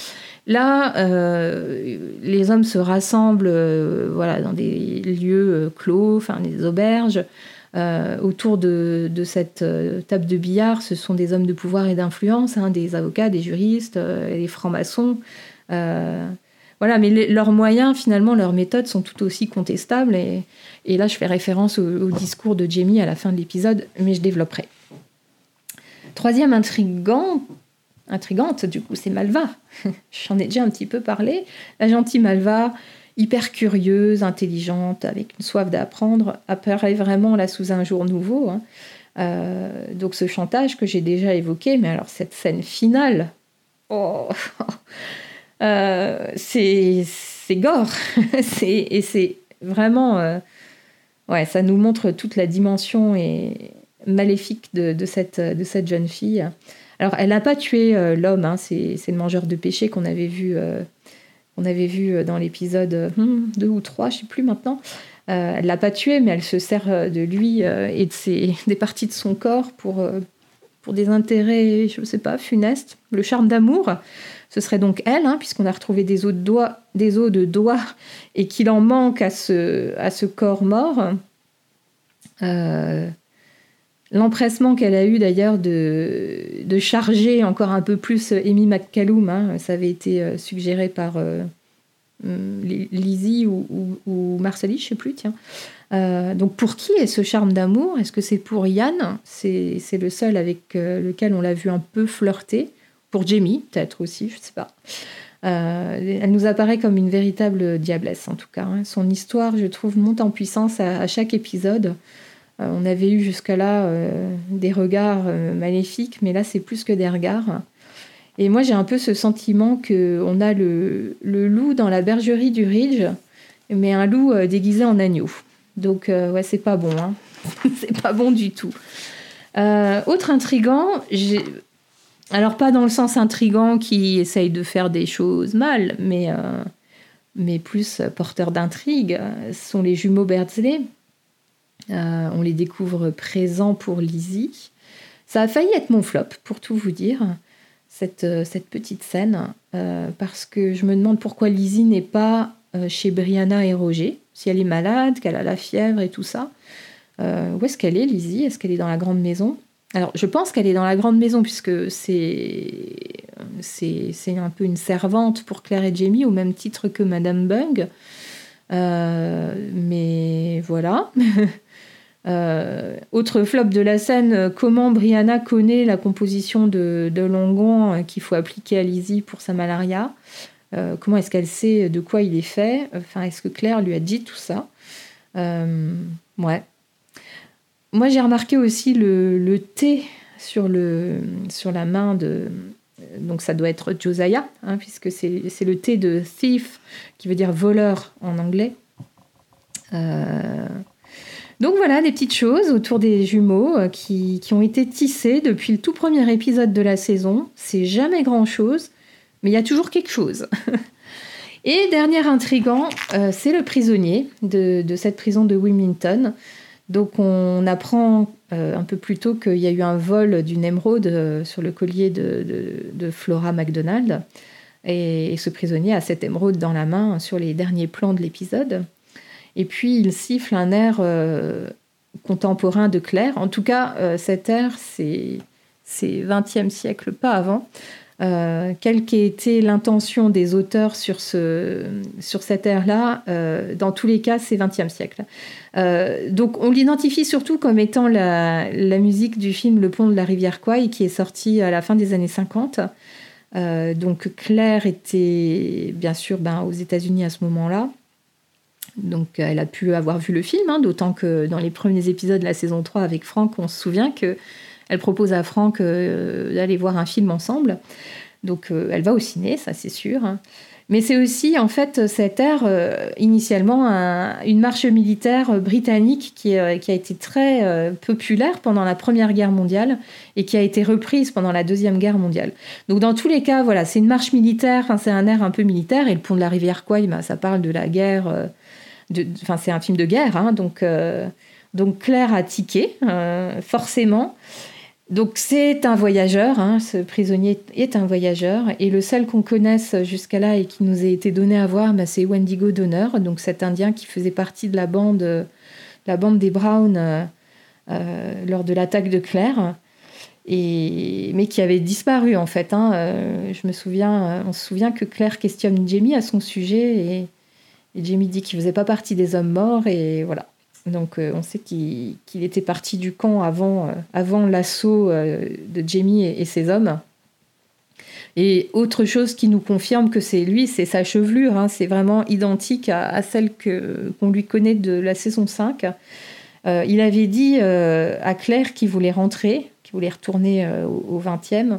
Là, euh, les hommes se rassemblent euh, voilà, dans des lieux euh, clos, enfin des auberges. autour de, cette table de billard, ce sont des hommes de pouvoir et d'influence, hein, des avocats, des juristes, des francs-maçons. Voilà, mais leurs moyens, finalement, leurs méthodes sont tout aussi contestables. Et, là, je fais référence au, discours de Jamie à la fin de l'épisode, mais je développerai. Troisième intrigant intrigante, du coup, c'est Malva. J'en ai déjà un petit peu parlé. La gentille Malva, hyper curieuse, intelligente, avec une soif d'apprendre, apparaît vraiment là sous un jour nouveau. Hein. Euh, donc ce chantage que j'ai déjà évoqué, mais alors cette scène finale, oh, euh, c'est gore. et c'est vraiment... Euh, ouais, ça nous montre toute la dimension et maléfique de, cette, de cette jeune fille. Alors, elle n'a pas tué euh, l'homme, hein, c'est, le mangeur de péché qu'on avait vu, avait vu dans l'épisode 2 ou 3, je ne sais plus maintenant. elle l'a pas tué, mais elle se sert de lui et de ses, des parties de son corps pour, pour des intérêts, je ne sais pas, funestes. Le charme d'amour, ce serait donc elle, hein, puisqu'on a retrouvé des os de doigts, et qu'il en manque à ce, corps mort. L'empressement qu'elle a eu d'ailleurs de, charger encore un peu plus Amy McCallum, hein, ça avait été euh, suggéré par, euh, Lizzie ou, ou, je sais plus, tiens. donc pour qui est ce charme d'amour? Est-ce que c'est pour Yann C'est le seul avec lequel on l'a vu un peu flirter. Pour Jamie, peut-être aussi, je ne sais pas. elle nous apparaît comme une véritable diablesse, en tout cas. Hein. Son histoire, je trouve, monte en puissance à chaque épisode. Euh, on avait eu jusque-là euh, des regards euh, maléfiques, mais là, c'est plus que des regards. Et moi, j'ai un peu ce sentiment qu'on a le, loup dans la bergerie du Ridge, mais un loup déguisé en agneau. Donc, ouais, c'est pas bon. Hein. c'est pas bon du tout. autre intrigant, alors pas dans le sens intrigant qui essaye de faire des choses mal, mais, mais plus porteur d'intrigue, sont les jumeaux Beardsley. Euh, on les découvre présents pour Lizzie. Ça a failli être mon flop, pour tout vous dire, cette, euh, petite scène, euh, parce que je me demande pourquoi Lizzie n'est pas chez Brianna et Roger, si elle est malade, qu'elle a la fièvre et tout ça. où est-ce qu'elle est, Lizzie? Est-ce qu'elle est dans la grande maison? Alors, je pense qu'elle est dans la grande maison, puisque c'est, un peu une servante pour Claire et Jamie, au même titre que Madame Bung. mais voilà. Euh, autre flop de la scène, euh, comment Brianna connaît la composition de, de Longon euh, qu'il faut appliquer à Lizzie pour sa malaria? Comment est-ce qu'elle sait de quoi il est fait? Enfin, est-ce que Claire lui a dit tout ça? Ouais. Moi, j'ai remarqué aussi le, le thé sur, le, sur la main de, donc ça doit être Josiah, hein, puisque c'est le thé de thief, qui veut dire voleur en anglais. Euh, donc voilà des petites choses autour des jumeaux euh, qui, ont été tissées depuis le tout premier épisode de la saison. C'est jamais grand-chose, mais il y a toujours quelque chose. Et dernier intrigant, euh, c'est le prisonnier de, cette prison de Wilmington. Donc on apprend euh, un peu plus tôt qu'il y a eu un vol d'une émeraude sur le collier de, Flora McDonald. Et, ce prisonnier a cette émeraude dans la main sur les derniers plans de l'épisode. Et puis il siffle un air euh, contemporain de Claire. En tout cas, euh, cet air, c'est, c'est 20e siècle, pas avant. Euh, quelle qu'ait été l'intention des auteurs sur, ce, sur cet air-là, dans tous les cas, c'est 20e siècle. donc on l'identifie surtout comme étant la, musique du film Le pont de la rivière Kwai, qui est sorti à la fin des années 50. donc Claire était bien sûr ben, aux États-Unis à ce moment-là. Donc elle a pu avoir vu le film, hein, d'autant que dans les premiers épisodes de la saison 3 avec Franck, on se souvient qu'elle propose à Franck euh, d'aller voir un film ensemble. Donc euh, elle va au ciné, ça c'est sûr. Mais c'est aussi en fait cette ère, euh, initialement, une marche militaire britannique qui, a été très populaire pendant la Première Guerre mondiale et qui a été reprise pendant la Deuxième Guerre mondiale. Donc dans tous les cas, voilà, c'est une marche militaire, c'est un air un peu militaire et le pont de la rivière Kwai, bah, ça parle de la guerre Enfin, c'est un film de guerre, hein, donc, donc Claire a tiqué, forcément. Donc c'est un voyageur, hein, ce prisonnier est un voyageur, et le seul qu'on connaisse jusqu'à là et qui nous a été donné à voir, bah, c'est Wendigo Donner, donc cet Indien qui faisait partie de la bande, la bande des Browns euh, lors de l'attaque de Claire, mais qui avait disparu en fait. Hein. je me souviens, on se souvient que Claire questionne Jamie à son sujet et et Jamie dit qu'il faisait pas partie des hommes morts et voilà. Donc euh, on sait qu'il était parti du camp avant, euh, l'assaut euh, de Jamie et, ses hommes. Et autre chose qui nous confirme que c'est lui, c'est sa chevelure. Hein. c'est vraiment identique à, celle qu'on lui connaît de la saison 5. il avait dit à Claire qu'il voulait rentrer, qu'il voulait retourner au, au 20e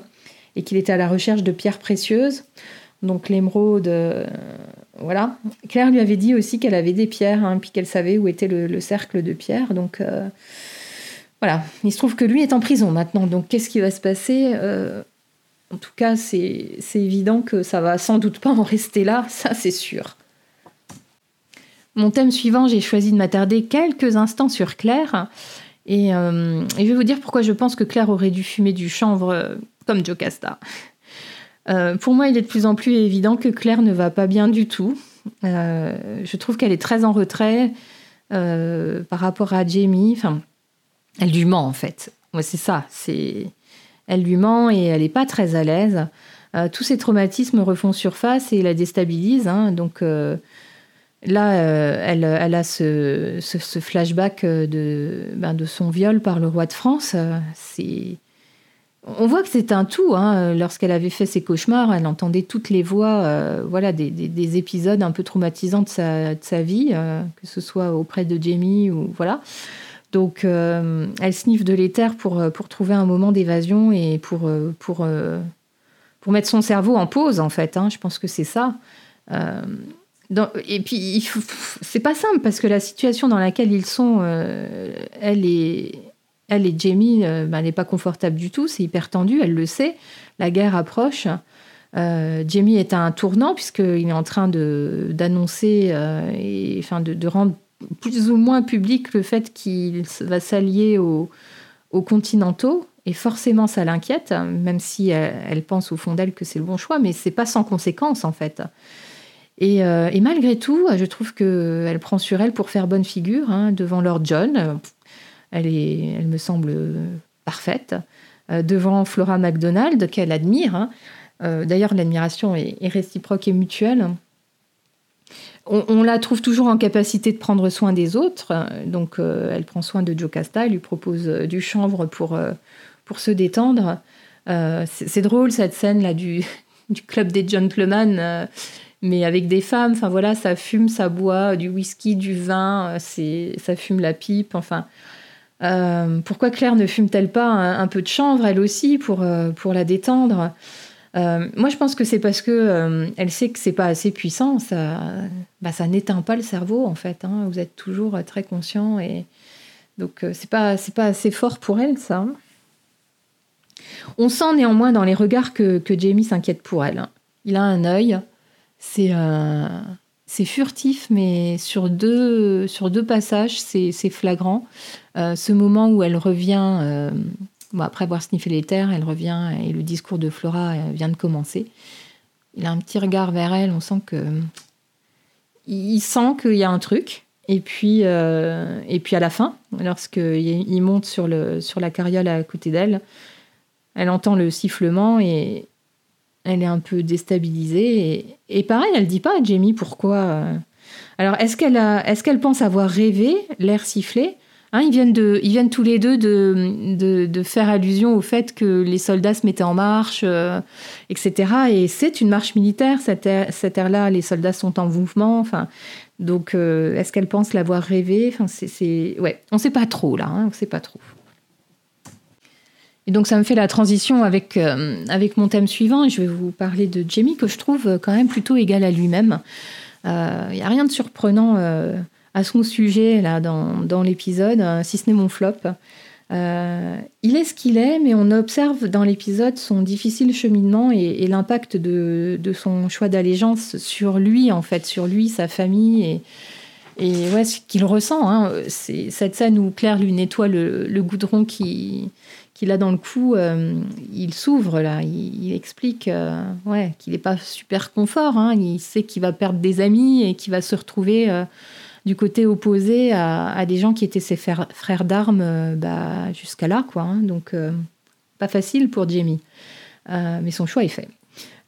et qu'il était à la recherche de pierres précieuses. Donc l'émeraude, voilà. Claire lui avait dit aussi qu'elle avait des pierres, hein, puis qu'elle savait où était le, cercle de pierres. Donc euh, voilà. Il se trouve que lui est en prison maintenant. Donc qu'est-ce qui va se passer euh, En tout cas, c'est évident que ça va sans doute pas en rester là, ça c'est sûr. Mon thème suivant, j'ai choisi de m'attarder quelques instants sur Claire. Et, euh, et, je vais vous dire pourquoi je pense que Claire aurait dû fumer du chanvre comme Jocasta. Euh, pour moi, il est de plus en plus évident que Claire ne va pas bien du tout. Euh, je trouve qu'elle est très en retrait euh, par rapport à Jamie. Enfin, elle lui ment en fait. Moi, c'est ça. C'est elle lui ment et elle n'est pas très à l'aise. tous ces traumatismes refont surface et la déstabilisent. Hein. donc là, elle, a ce, flashback de, ben, de son viol par le roi de France. c'est on voit que c'est un tout. Hein. Lorsqu'elle avait fait ses cauchemars, elle entendait toutes les voix, euh, voilà, des, épisodes un peu traumatisants de sa, vie, euh, que ce soit auprès de Jamie ou voilà. Donc, euh, elle sniffe de l'éther pour, pour trouver un moment d'évasion et pour, pour, pour mettre son cerveau en pause, en fait. Hein. Je pense que c'est ça. et puis, c'est pas simple parce que la situation dans laquelle ils sont, elle est elle et Jamie euh, bah, n'est pas confortable du tout, c'est hyper tendu, elle le sait. La guerre approche. Euh, Jamie est à un tournant puisqu'il est en train d'annoncer euh, et de, rendre plus ou moins public le fait qu'il va s'allier aux, continentaux. Et forcément, ça l'inquiète, même si elle, pense au fond d'elle que c'est le bon choix, mais c'est pas sans conséquence en fait. Et, malgré tout, je trouve qu'elle prend sur elle pour faire bonne figure hein, devant Lord John. Elle, est, elle me semble parfaite. Euh, devant Flora MacDonald, qu'elle admire. Hein. Euh, d'ailleurs, l'admiration est, réciproque et mutuelle. On, la trouve toujours en capacité de prendre soin des autres. Donc, euh, elle prend soin de Jocasta, elle lui propose du chanvre pour, pour se détendre. c'est drôle cette scène là du, du club des gentlemen, mais avec des femmes. Enfin voilà, ça fume, ça boit du whisky, du vin, ça fume la pipe. Enfin, euh, pourquoi Claire ne fume-t-elle pas un, peu de chanvre, elle aussi, pour, euh, pour la détendre? Euh, Moi, je pense que c'est parce que elle sait que c'est pas assez puissant. Ça, bah, ça n'éteint pas le cerveau, en fait. Hein. Vous êtes toujours très conscient. Et... Donc, c'est pas, c'est pas assez fort pour elle, ça. On sent néanmoins dans les regards que, que Jamie s'inquiète pour elle. Il a un œil. C'est c'est furtif, mais sur deux, sur deux passages, c'est flagrant. Euh, ce moment où elle revient, euh, après avoir sniffé les terres, elle revient et le discours de Flora euh, vient de commencer. Il a un petit regard vers elle, on sent que. Il sent qu'il y a un truc. Et puis, et puis à la fin, lorsqu'il monte sur, le, sur la carriole à côté d'elle, elle entend le sifflement et, elle est un peu déstabilisée. Et, pareil, elle dit pas à Jamie pourquoi. Euh. Alors, est-ce qu'elle est pense avoir rêvé l'air sifflé hein, ils, viennent de, ils viennent tous les deux de, de, faire allusion au fait que les soldats se mettaient en marche, euh, etc. Et c'est une marche militaire, cette air-là, les soldats sont en mouvement. Enfin, donc, euh, est-ce qu'elle pense l'avoir rêvé enfin, c'est, ouais, On ne sait pas trop, là, hein, on ne sait pas trop. Et donc ça me fait la transition avec, euh, avec mon thème suivant, je vais vous parler de Jamie, que je trouve quand même plutôt égal à lui-même. Il euh, n'y a rien de surprenant euh, à son sujet là dans, dans l'épisode, si ce n'est mon flop. il est ce qu'il est, mais on observe dans l'épisode son difficile cheminement et, l'impact de, de, son choix d'allégeance sur lui, en fait, sur lui, sa famille et, et ouais, ce qu'il ressent. Hein. Cette scène où Claire lui nettoie le goudron qui, qu'il a dans le cou, euh, il s'ouvre là, il, explique euh, ouais, qu'il n'est pas super confort, hein. il sait qu'il va perdre des amis et qu'il va se retrouver euh, du côté opposé à, des gens qui étaient ses frères, d'armes bah, jusqu'à là, quoi. Hein. donc pas facile pour Jamie, mais son choix est fait.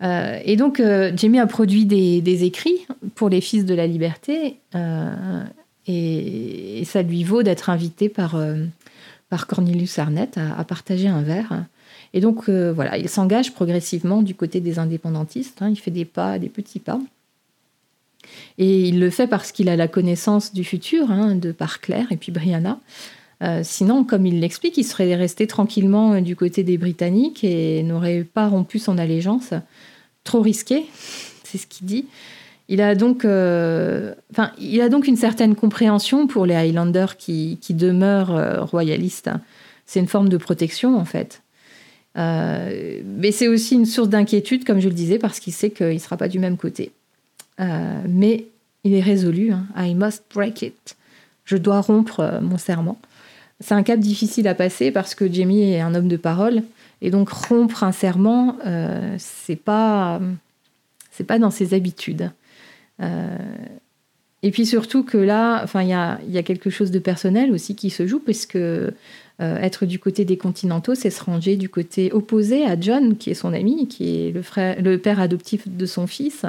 et donc Jamie a produit des, écrits pour les Fils de la Liberté et, et, ça lui vaut d'être invité par par Cornelius Arnett à, partager un verre. Et donc, euh, voilà, il s'engage progressivement du côté des indépendantistes. Hein. il fait des pas, des petits pas. Et il le fait parce qu'il a la connaissance du futur, hein, de par Claire et puis Brianna. Euh, sinon, comme il l'explique, il serait resté tranquillement du côté des Britanniques et n'aurait pas rompu son allégeance. Trop risqué, c'est ce qu'il dit. Il a donc, euh, enfin, il a donc une certaine compréhension pour les Highlanders qui, demeurent euh, royalistes. C'est une forme de protection en fait. Euh, mais c'est aussi une source d'inquiétude, comme je le disais, parce qu'il sait qu'il ne sera pas du même côté. mais il est résolu. Hein. I must break it. Je dois rompre mon serment. C'est un cap difficile à passer parce que Jamie est un homme de parole. Et donc rompre un serment, c'est pas, c'est pas dans ses habitudes. Euh, et puis surtout que là, il y a, quelque chose de personnel aussi qui se joue, puisque euh, être du côté des continentaux, c'est se ranger du côté opposé à John, qui est son ami, qui est le, père adoptif de son fils.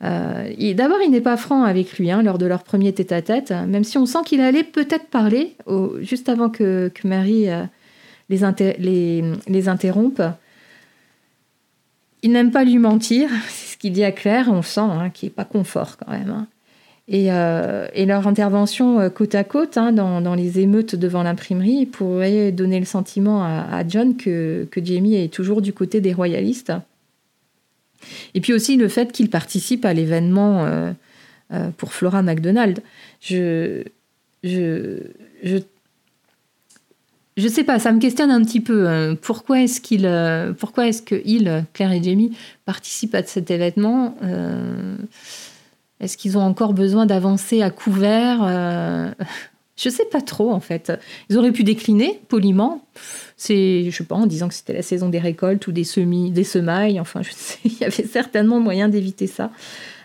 D'abord, il n'est pas franc avec lui hein, lors de leur premier tête-à-tête, même si on sent qu'il allait peut-être parler juste avant que, que Marie les, interrompe. Il n'aime pas lui mentir, qu'il dit à Claire, on sent hein, qu'il n'est pas confort quand même. Hein. Euh, et, leur intervention euh, côte à côte hein, dans, les émeutes devant l'imprimerie pourrait donner le sentiment à, John que, Jamie est toujours du côté des royalistes. Et puis aussi le fait qu'il participe à l'événement euh, pour Flora McDonald. Je, je, je je sais pas, ça me questionne un petit peu. Hein. pourquoi est-ce qu'il, euh, pourquoi est-ce que il, Claire et Jamie, participent à cet événement euh, Est-ce qu'ils ont encore besoin d'avancer à couvert euh, Je sais pas trop en fait. Ils auraient pu décliner poliment. C'est, je sais pas, en disant que c'était la saison des récoltes ou des semis, des semailles. Enfin, je sais, il y avait certainement moyen d'éviter ça.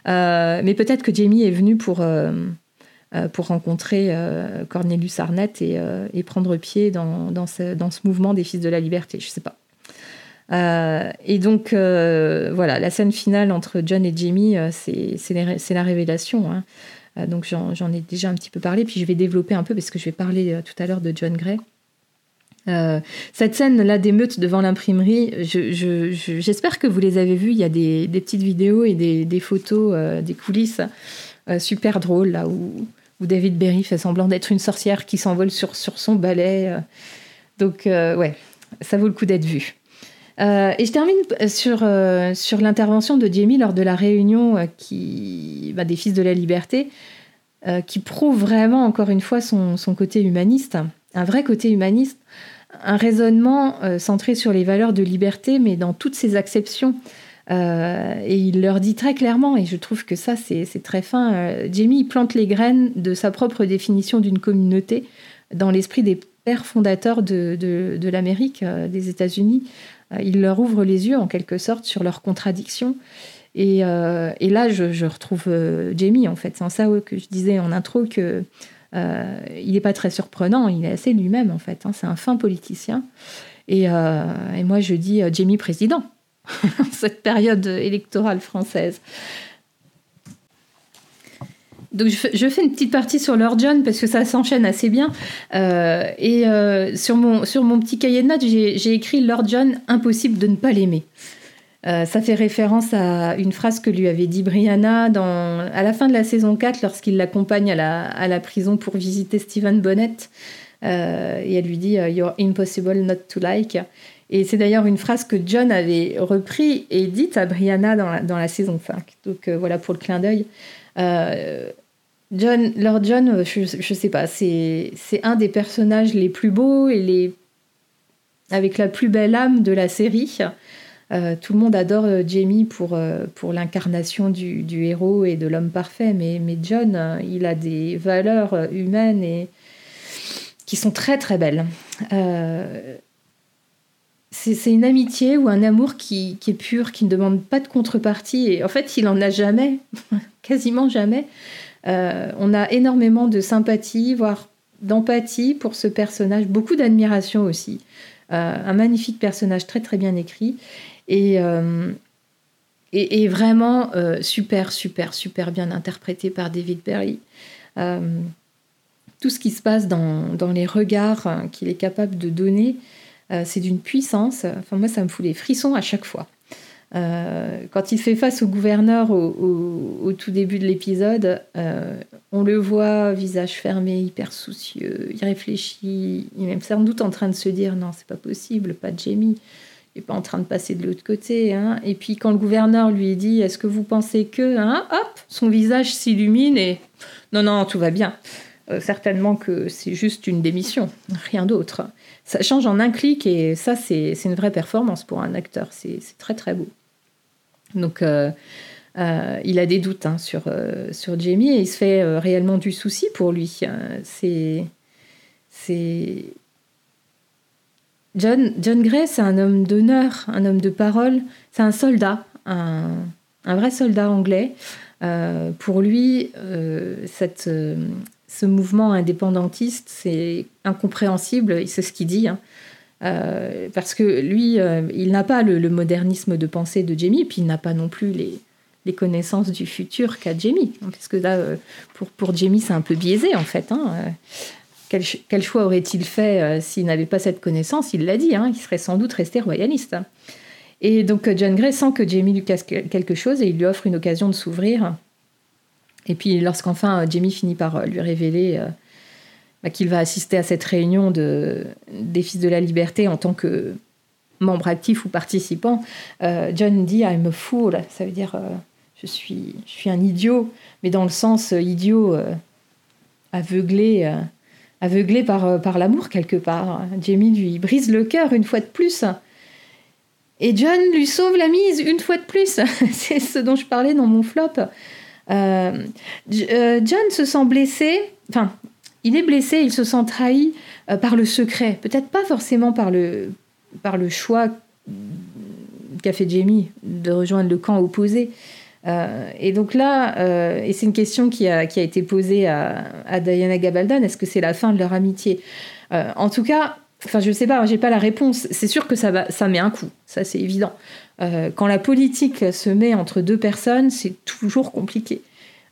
mais peut-être que Jamie est venu pour euh, pour rencontrer euh, Cornelius Arnett euh, et, prendre pied dans, dans, ce, mouvement des Fils de la Liberté. Je ne sais pas. et donc, voilà, la scène finale entre John et Jamie, c'est la révélation. Hein. donc, j'en ai déjà un petit peu parlé, puis je vais développer un peu parce que je vais parler tout à l'heure de John Gray. cette scène-là d'émeute devant l'imprimerie, j'espère que vous les avez vues. Il y a des, des petites vidéos et des, des photos, des coulisses super drôles, là où, où David Berry fait semblant d'être une sorcière qui s'envole sur, sur son balai. Euh. Donc, euh, ouais, ça vaut le coup d'être vu. Euh, et je termine sur, sur l'intervention de Jamie lors de la réunion qui, bah, des Fils de la Liberté, qui prouve vraiment, encore une fois, son, son, côté humaniste, un vrai côté humaniste, un raisonnement centré sur les valeurs de liberté, mais dans toutes ses acceptions. Euh, et il leur dit très clairement, et je trouve que ça c'est très fin, euh, Jamie plante les graines de sa propre définition d'une communauté dans l'esprit des pères fondateurs de, l'Amérique, euh, des États-Unis. il leur ouvre les yeux en quelque sorte sur leurs contradictions. Et, là, je, retrouve Jamie en fait. C'est ça que je disais en intro que il n'est pas très surprenant, il est assez lui-même en fait. Hein. c'est un fin politicien. Et moi, je dis Jamie président. cette période électorale française. Donc je fais une petite partie sur Lord John parce que ça s'enchaîne assez bien. Euh, et euh, sur, mon, sur mon petit cahier de notes, j'ai écrit Lord John, impossible de ne pas l'aimer. Euh, ça fait référence à une phrase que lui avait dit Brianna dans, à la fin de la saison 4 lorsqu'il l'accompagne à la, à la, prison pour visiter Stephen Bonnet. et elle lui dit You're impossible not to like. Et c'est d'ailleurs une phrase que John avait repris et dite à Brianna dans la, dans la saison 5. Donc euh, voilà pour le clin d'œil. Euh, John, Lord John, je, ne sais pas, c'est un des personnages les plus beaux et les avec la plus belle âme de la série. Euh, tout le monde adore Jamie pour, pour l'incarnation du, du, héros et de l'homme parfait, mais, mais John, il a des valeurs humaines et qui sont très très belles c'est une amitié ou un amour qui, est pur, qui ne demande pas de contrepartie. Et en fait, il en a jamais, quasiment jamais. Euh, on a énormément de sympathie, voire d'empathie pour ce personnage, beaucoup d'admiration aussi. Euh, un magnifique personnage très très bien écrit et, euh, et, vraiment super super super bien interprété par David Perry. tout ce qui se passe dans, dans les regards qu'il est capable de donner, euh, c'est d'une puissance. Enfin, moi, ça me fout les frissons à chaque fois. Euh, quand il fait face au gouverneur au, tout début de l'épisode, euh, on le voit, visage fermé, hyper soucieux, il réfléchit, il est même sans doute en train de se dire non, c'est pas possible, pas de Jamie, il n'est pas en train de passer de l'autre côté. Hein. Et puis quand le gouverneur lui dit est-ce que vous pensez que, hein, hop, son visage s'illumine et non, non, tout va bien. Certainement que c'est juste une démission, rien d'autre ça change en un clic et ça, c'est une vraie performance pour un acteur. C'est très, très beau. Donc, euh, euh, il a des doutes hein, sur, euh, sur Jamie et il se fait réellement du souci pour lui. C'est. C'est. John, John Gray, c'est un homme d'honneur, un homme de parole, c'est un soldat, un, un, vrai soldat anglais. pour lui, cette, ce mouvement indépendantiste, c'est incompréhensible, c'est ce qu'il dit. Hein. Euh, parce que lui, euh, il n'a pas le, modernisme de pensée de Jamie, puis il n'a pas non plus les, connaissances du futur qu'a Jamie. Parce que là, euh, pour, pour Jamie, c'est un peu biaisé en fait. Hein. Quel, quel, choix aurait-il fait s'il n'avait pas cette connaissance? Il l'a dit, hein, il serait sans doute resté royaliste. Et donc John Gray sent que Jamie lui casse quelque chose et il lui offre une occasion de s'ouvrir. Et puis lorsqu'enfin Jamie finit par lui révéler bah, qu'il va assister à cette réunion de, des Fils de la Liberté en tant que membre actif ou participant, euh, John dit I'm a fool, ça veut dire euh, je, suis, je suis un idiot, mais dans le sens euh, idiot aveuglé, aveuglé par, par l'amour quelque part. Jamie lui brise le cœur une fois de plus. Et John lui sauve la mise une fois de plus. C'est ce dont je parlais dans mon flop. John se sent blessé, enfin, il est blessé, il se sent trahi euh, par le secret, peut-être pas forcément par le, par le choix qu'a fait Jamie de rejoindre le camp opposé. Euh, et donc là, euh, et c'est une question qui a, qui a été posée à, à Diana Gabaldon, est-ce que c'est la fin de leur amitié? En tout cas, enfin je sais pas, j'ai pas la réponse. C'est sûr que ça, va, ça met un coup, ça c'est évident. Quand la politique se met entre deux personnes, c'est toujours compliqué.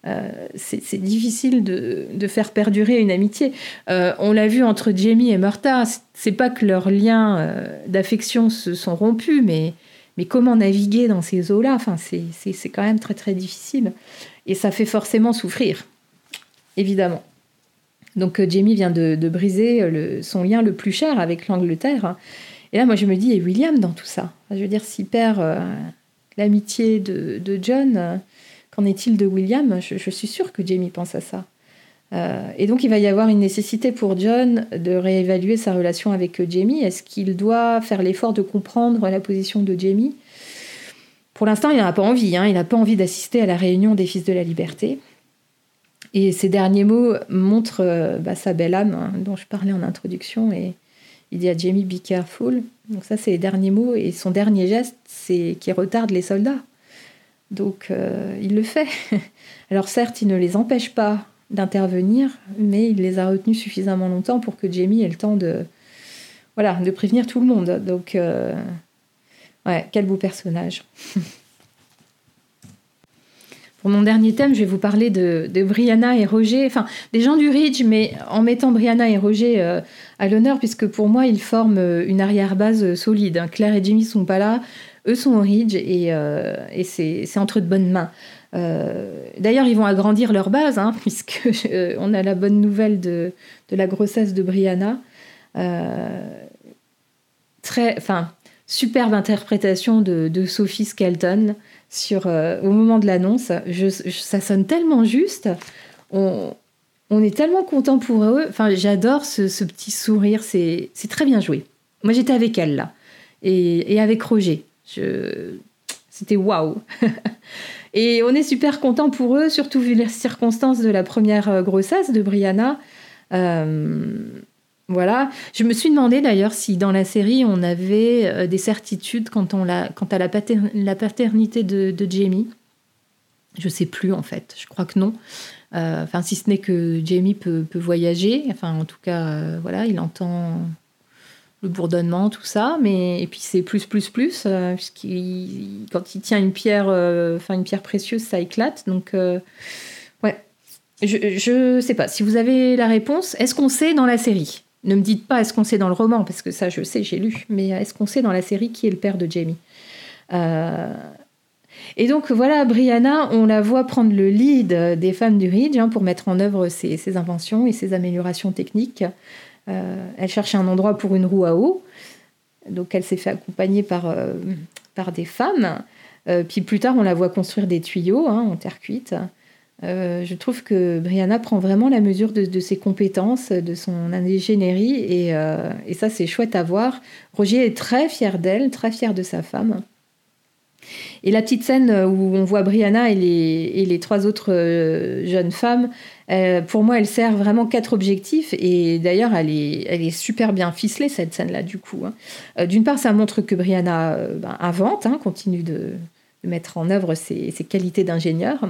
Euh, c'est difficile de, faire perdurer une amitié. Euh, on l'a vu entre Jamie et Martha, c'est pas que leurs liens euh, d'affection se sont rompus, mais, mais comment naviguer dans ces eaux-là? Enfin, C'est quand même très très difficile. Et ça fait forcément souffrir, évidemment. Donc Jamie vient de, briser son lien le plus cher avec l'Angleterre. Et là, moi, je me dis, et William dans tout ça? Je veux dire, s'il perd l'amitié de, John Qu'en est-il de William? Je, suis sûre que Jamie pense à ça. Euh, et donc il va y avoir une nécessité pour John de réévaluer sa relation avec Jamie. Est-ce qu'il doit faire l'effort de comprendre la position de Jamie? Pour l'instant, il n'a pas envie. Hein. il n'a pas envie d'assister à la réunion des Fils de la Liberté. Et ces derniers mots montrent euh, bah, sa belle âme hein, dont je parlais en introduction. Et il dit à Jamie, be careful. Donc ça, c'est les derniers mots. Et son dernier geste, c'est qu'il retarde les soldats. Donc euh, il le fait. Alors certes, il ne les empêche pas d'intervenir, mais il les a retenus suffisamment longtemps pour que Jamie ait le temps de, voilà, de prévenir tout le monde. Donc, euh, ouais, quel beau personnage. Pour mon dernier thème, je vais vous parler de, Brianna et Roger, enfin des gens du Ridge, mais en mettant Brianna et Roger euh, à l'honneur, puisque pour moi, ils forment une arrière-base solide. Claire et Jamie sont pas là, eux sont au Ridge et, euh, c'est entre de bonnes mains. Euh, d'ailleurs, ils vont agrandir leur base, hein, puisque euh, on a la bonne nouvelle de, la grossesse de Brianna. très, enfin, superbe interprétation de, Sophie Skelton sur, au moment de l'annonce. Ça sonne tellement juste. On, est tellement content pour eux. Enfin, j'adore ce, petit sourire. C'est très bien joué. Moi, j'étais avec elle là, et avec Roger. C'était waouh! Et on est super content pour eux, surtout vu les circonstances de la première euh, grossesse de Brianna. Euh, voilà. Je me suis demandé d'ailleurs si dans la série on avait euh, des certitudes quant, quant à la, paternité de, Jamie. Je sais plus en fait. Je crois que non. enfin, si ce n'est que Jamie peut, peut, voyager. Enfin, en tout cas, voilà, il entend le bourdonnement, tout ça, mais et puis c'est plus plus plus euh, puisqu'il quand il tient une pierre, euh, enfin une pierre précieuse, ça éclate. Donc euh, ouais, je je sais pas si vous avez la réponse. Est-ce qu'on sait dans la série? Ne me dites pas est-ce qu'on sait dans le roman parce que ça je sais, j'ai lu. Mais est-ce qu'on sait dans la série qui est le père de Jamie? Et donc voilà, Brianna, on la voit prendre le lead des femmes du Ridge hein, pour mettre en œuvre ses, inventions et ses améliorations techniques. Euh, elle cherchait un endroit pour une roue à eau. Donc elle s'est fait accompagner par, euh, des femmes. Euh, puis plus tard, on la voit construire des tuyaux hein, en terre cuite. Je trouve que Brianna prend vraiment la mesure de, ses compétences, de son ingénierie, et, et ça c'est chouette à voir. Roger est très fier d'elle, très fier de sa femme. Et la petite scène où on voit Brianna et les, trois autres jeunes femmes euh, pour moi, elle sert vraiment quatre objectifs et d'ailleurs, elle est, super bien ficelée cette scène-là du coup. Hein. Euh, d'une part, ça montre que Brianna euh, ben, invente, hein, continue de, mettre en œuvre ses, qualités d'ingénieur.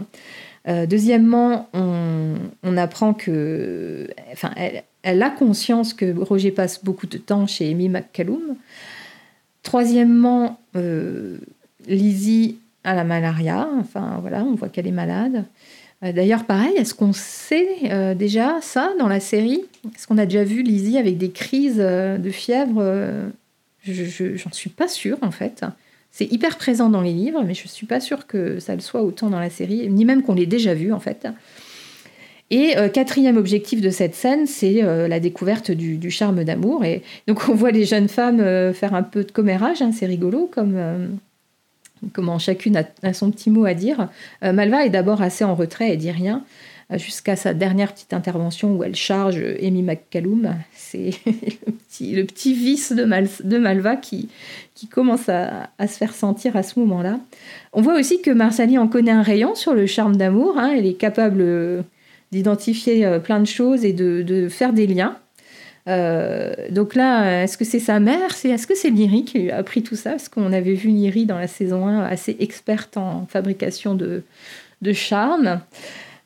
Deuxièmement, on, apprend que, enfin, elle, a conscience que Roger passe beaucoup de temps chez Amy McCallum. Troisièmement, Lizzie a la malaria. Enfin, voilà, on voit qu'elle est malade. Euh, d'ailleurs, pareil, est-ce qu'on sait euh, déjà ça dans la série? Est-ce qu'on a déjà vu Lizzie avec des crises euh, de fièvre? Je J'en suis pas sûre en fait. C'est hyper présent dans les livres, mais je suis pas sûre que ça le soit autant dans la série, ni même qu'on l'ait déjà vu en fait. Et quatrième objectif de cette scène, c'est la découverte du, charme d'amour. Et donc on voit les jeunes femmes faire un peu de commérage, hein, c'est rigolo comme comment chacune a, son petit mot à dire. Euh, Malva est d'abord assez en retrait et dit rien, euh, jusqu'à sa dernière petite intervention où elle charge Amy McCallum. C'est le petit, vice de, Malva qui, commence à, se faire sentir à ce moment-là. On voit aussi que Marsali en connaît un rayon sur le charme d'amour. Hein. Elle est capable euh, d'identifier plein de choses et de faire des liens. Euh, donc là, est-ce que c'est sa mère? C'est, Est-ce que c'est Lyri qui a appris tout ça? Parce qu'on avait vu Lyri dans la saison 1 assez experte en fabrication de, de charme.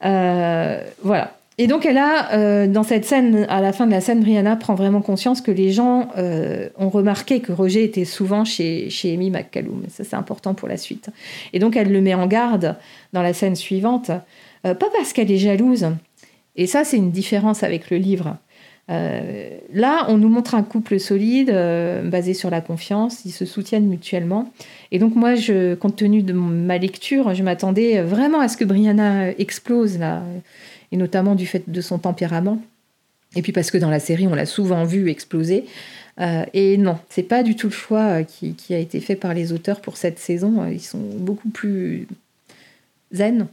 Euh, voilà. Et donc elle a, euh, dans cette scène, à la fin de la scène, Brianna prend vraiment conscience que les gens ont remarqué que Roger était souvent chez, chez Amy McCallum. Ça, c'est important pour la suite. Et donc elle le met en garde dans la scène suivante, pas parce qu'elle est jalouse. Et ça, c'est une différence avec le livre. Euh, là, on nous montre un couple solide, euh, basé sur la confiance, ils se soutiennent mutuellement. Et donc moi, je, compte tenu de ma lecture, je m'attendais vraiment à ce que Brianna explose, là, et notamment du fait de son tempérament. Et puis parce que dans la série, on l'a souvent vu exploser. Euh, et non, c'est pas du tout le choix qui, qui, a été fait par les auteurs pour cette saison. Ils sont beaucoup plus zen,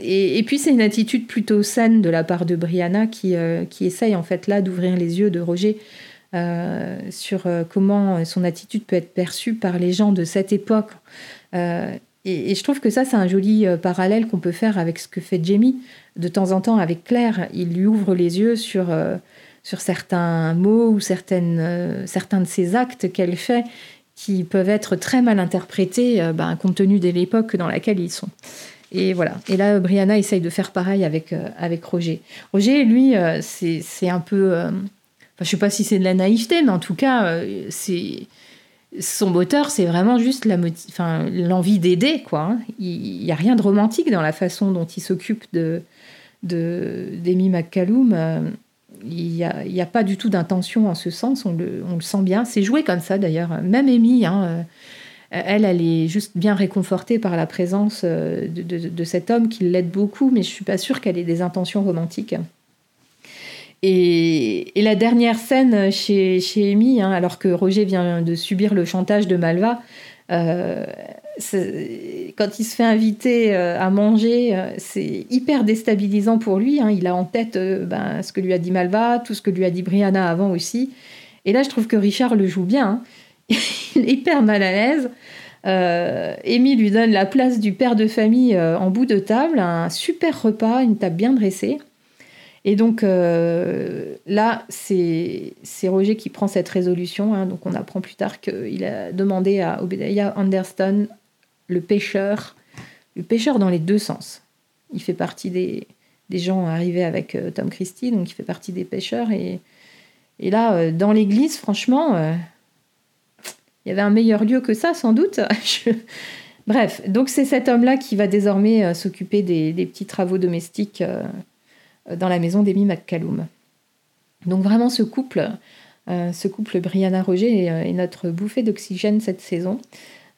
et, puis c'est une attitude plutôt saine de la part de Brianna qui, euh, qui essaye en fait là d'ouvrir les yeux de Roger euh, sur euh, comment son attitude peut être perçue par les gens de cette époque. Et, je trouve que ça c'est un joli parallèle qu'on peut faire avec ce que fait Jamie de temps en temps avec Claire. Il lui ouvre les yeux sur, sur certains mots ou certaines, certains de ses actes qu'elle fait qui peuvent être très mal interprétés ben, compte tenu de l'époque dans laquelle ils sont. Et voilà. Et là, Brianna essaye de faire pareil avec, euh, avec Roger. Roger, lui, euh, c'est un peu. Euh, je ne sais pas si c'est de la naïveté, mais en tout cas, c'est son moteur, c'est vraiment juste l'envie d'aider. quoi. Hein. Il n'y a rien de romantique dans la façon dont il s'occupe de d'Amy McCallum. Il n'y a, a, pas du tout d'intention en ce sens, on le, sent bien. C'est joué comme ça d'ailleurs. Même Amy, elle, elle est juste bien réconfortée par la présence euh, de, cet homme qui l'aide beaucoup, mais je suis pas sûre qu'elle ait des intentions romantiques. Et, la dernière scène chez, chez Amy, hein, alors que Roger vient de subir le chantage de Malva, euh, quand il se fait inviter euh, à manger, c'est hyper déstabilisant pour lui. Hein. Il a en tête ben, ce que lui a dit Malva, tout ce que lui a dit Brianna avant aussi. Et là, je trouve que Richard le joue bien. Hein. il est hyper mal à l'aise. Euh, lui donne la place du père de famille euh, en bout de table, un super repas, une table bien dressée. Et donc euh, là, c'est Roger qui prend cette résolution. Hein. donc on apprend plus tard qu'il a demandé à Obadiah Anderson, le pêcheur, le pêcheur dans les deux sens. Il fait partie des, des gens arrivés avec Tom Christie, donc il fait partie des pêcheurs. Et, et là, dans l'église, franchement, il y avait un meilleur lieu que ça, sans doute. Bref, donc c'est cet homme-là qui va désormais euh, s'occuper des, petits travaux domestiques euh, dans la maison d'Amy McCallum. Donc vraiment ce couple, euh, ce couple Brianna Roger est, notre bouffée d'oxygène cette saison.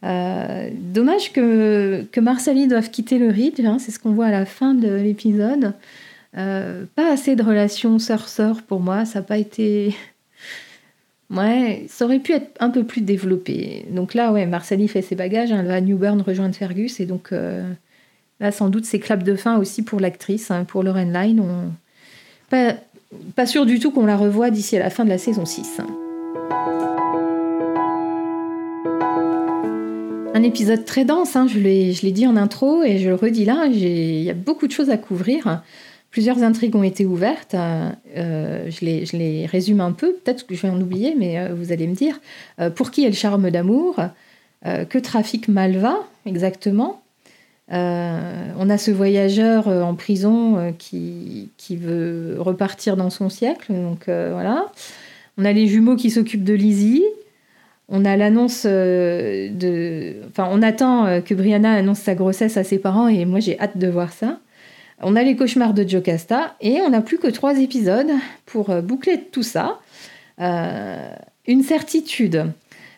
dommage que, que doive quitter le Ridge, hein, c'est ce qu'on voit à la fin de l'épisode. pas assez de relations sœur-sœur pour moi, ça n'a pas été Ouais, ça aurait pu être un peu plus développé. Donc là, ouais, Marceli fait ses bagages, va à Newburn rejoindre Fergus, et donc euh, là, sans doute, c'est clap de fin aussi pour l'actrice, hein, pour Lauren Line. Pas, sûr du tout qu'on la revoie d'ici à la fin de la saison 6. Un épisode très dense, hein, je l'ai dit en intro et je le redis là, il y a beaucoup de choses à couvrir. Plusieurs intrigues ont été ouvertes. Euh, euh, je, les, je, les, résume un peu, peut-être que je vais en oublier, mais euh, vous allez me dire. pour qui est le charme d'amour Que trafique Malva exactement. on a ce voyageur en prison qui, qui, veut repartir dans son siècle. Donc voilà. On a les jumeaux qui s'occupent de Lizzie. On a l'annonce de. Enfin, on attend que Brianna annonce sa grossesse à ses parents et moi j'ai hâte de voir ça. On a les cauchemars de Jocasta et on n'a plus que trois épisodes pour euh, boucler tout ça. Euh, une certitude.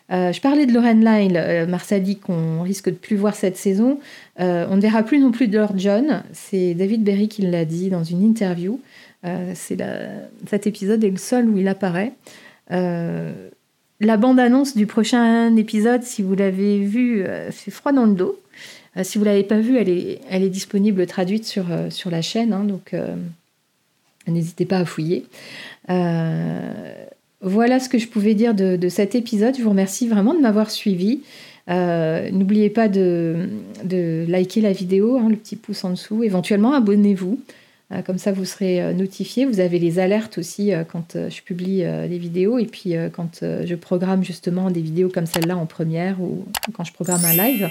Euh, je parlais de Lorraine Lyle, Marcel dit qu'on risque de plus voir cette saison. on ne verra plus non plus de Lord John. C'est David Berry qui l'a dit dans une interview. c'est cet épisode est le seul où il apparaît. la bande-annonce du prochain épisode, si vous l'avez vu, fait froid dans le dos. Euh, si vous ne l'avez pas vue, elle est, disponible traduite sur, euh, sur la chaîne, hein, donc euh, n'hésitez pas à fouiller. voilà ce que je pouvais dire de, cet épisode. Je vous remercie vraiment de m'avoir suivi. N'oubliez pas de, de, liker la vidéo, hein, le petit pouce en dessous. Éventuellement, abonnez-vous. comme ça, vous serez notifié. Vous avez les alertes aussi quand je publie les vidéos et puis quand je programme justement des vidéos comme celle-là en première ou quand je programme un live.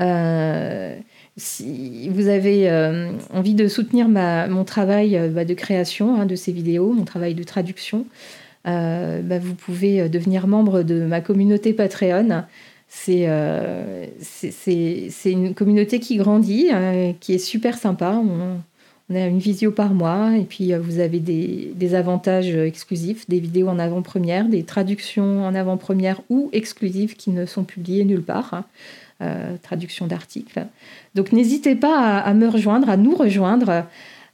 Euh, si vous avez euh, envie de soutenir mon travail euh, bah, de création hein, de ces vidéos, mon travail de traduction, bah, vous pouvez devenir membre de ma communauté Patreon. C'est une communauté qui grandit, qui est super sympa. On, a une visio par mois et puis vous avez des avantages exclusifs, des vidéos en avant-première, des traductions en avant-première ou exclusives qui ne sont publiées nulle part. Euh, traduction d'articles. Donc n'hésitez pas à, me rejoindre, à nous rejoindre.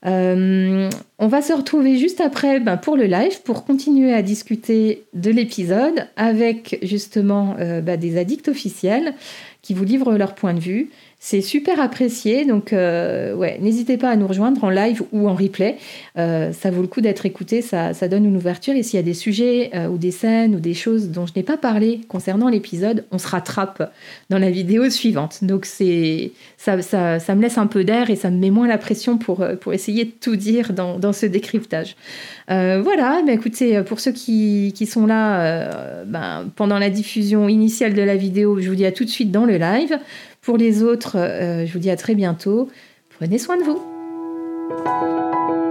Euh, on va se retrouver juste après ben, pour le live pour continuer à discuter de l'épisode avec justement euh, ben, des addicts officiels qui vous livrent leur point de vue c'est super apprécié, donc euh, ouais, n'hésitez pas à nous rejoindre en live ou en replay. Euh, ça vaut le coup d'être écouté, ça, donne une ouverture. Et s'il y a des sujets euh, ou des scènes ou des choses dont je n'ai pas parlé concernant l'épisode, on se rattrape dans la vidéo suivante. Donc c'est ça, ça, me laisse un peu d'air et ça me met moins la pression pour, essayer de tout dire dans, dans ce décryptage. voilà, mais écoutez, pour ceux qui, qui sont là ben, pendant la diffusion initiale de la vidéo, je vous dis à tout de suite dans le live. Pour les autres, euh, je vous dis à très bientôt. Prenez soin de vous.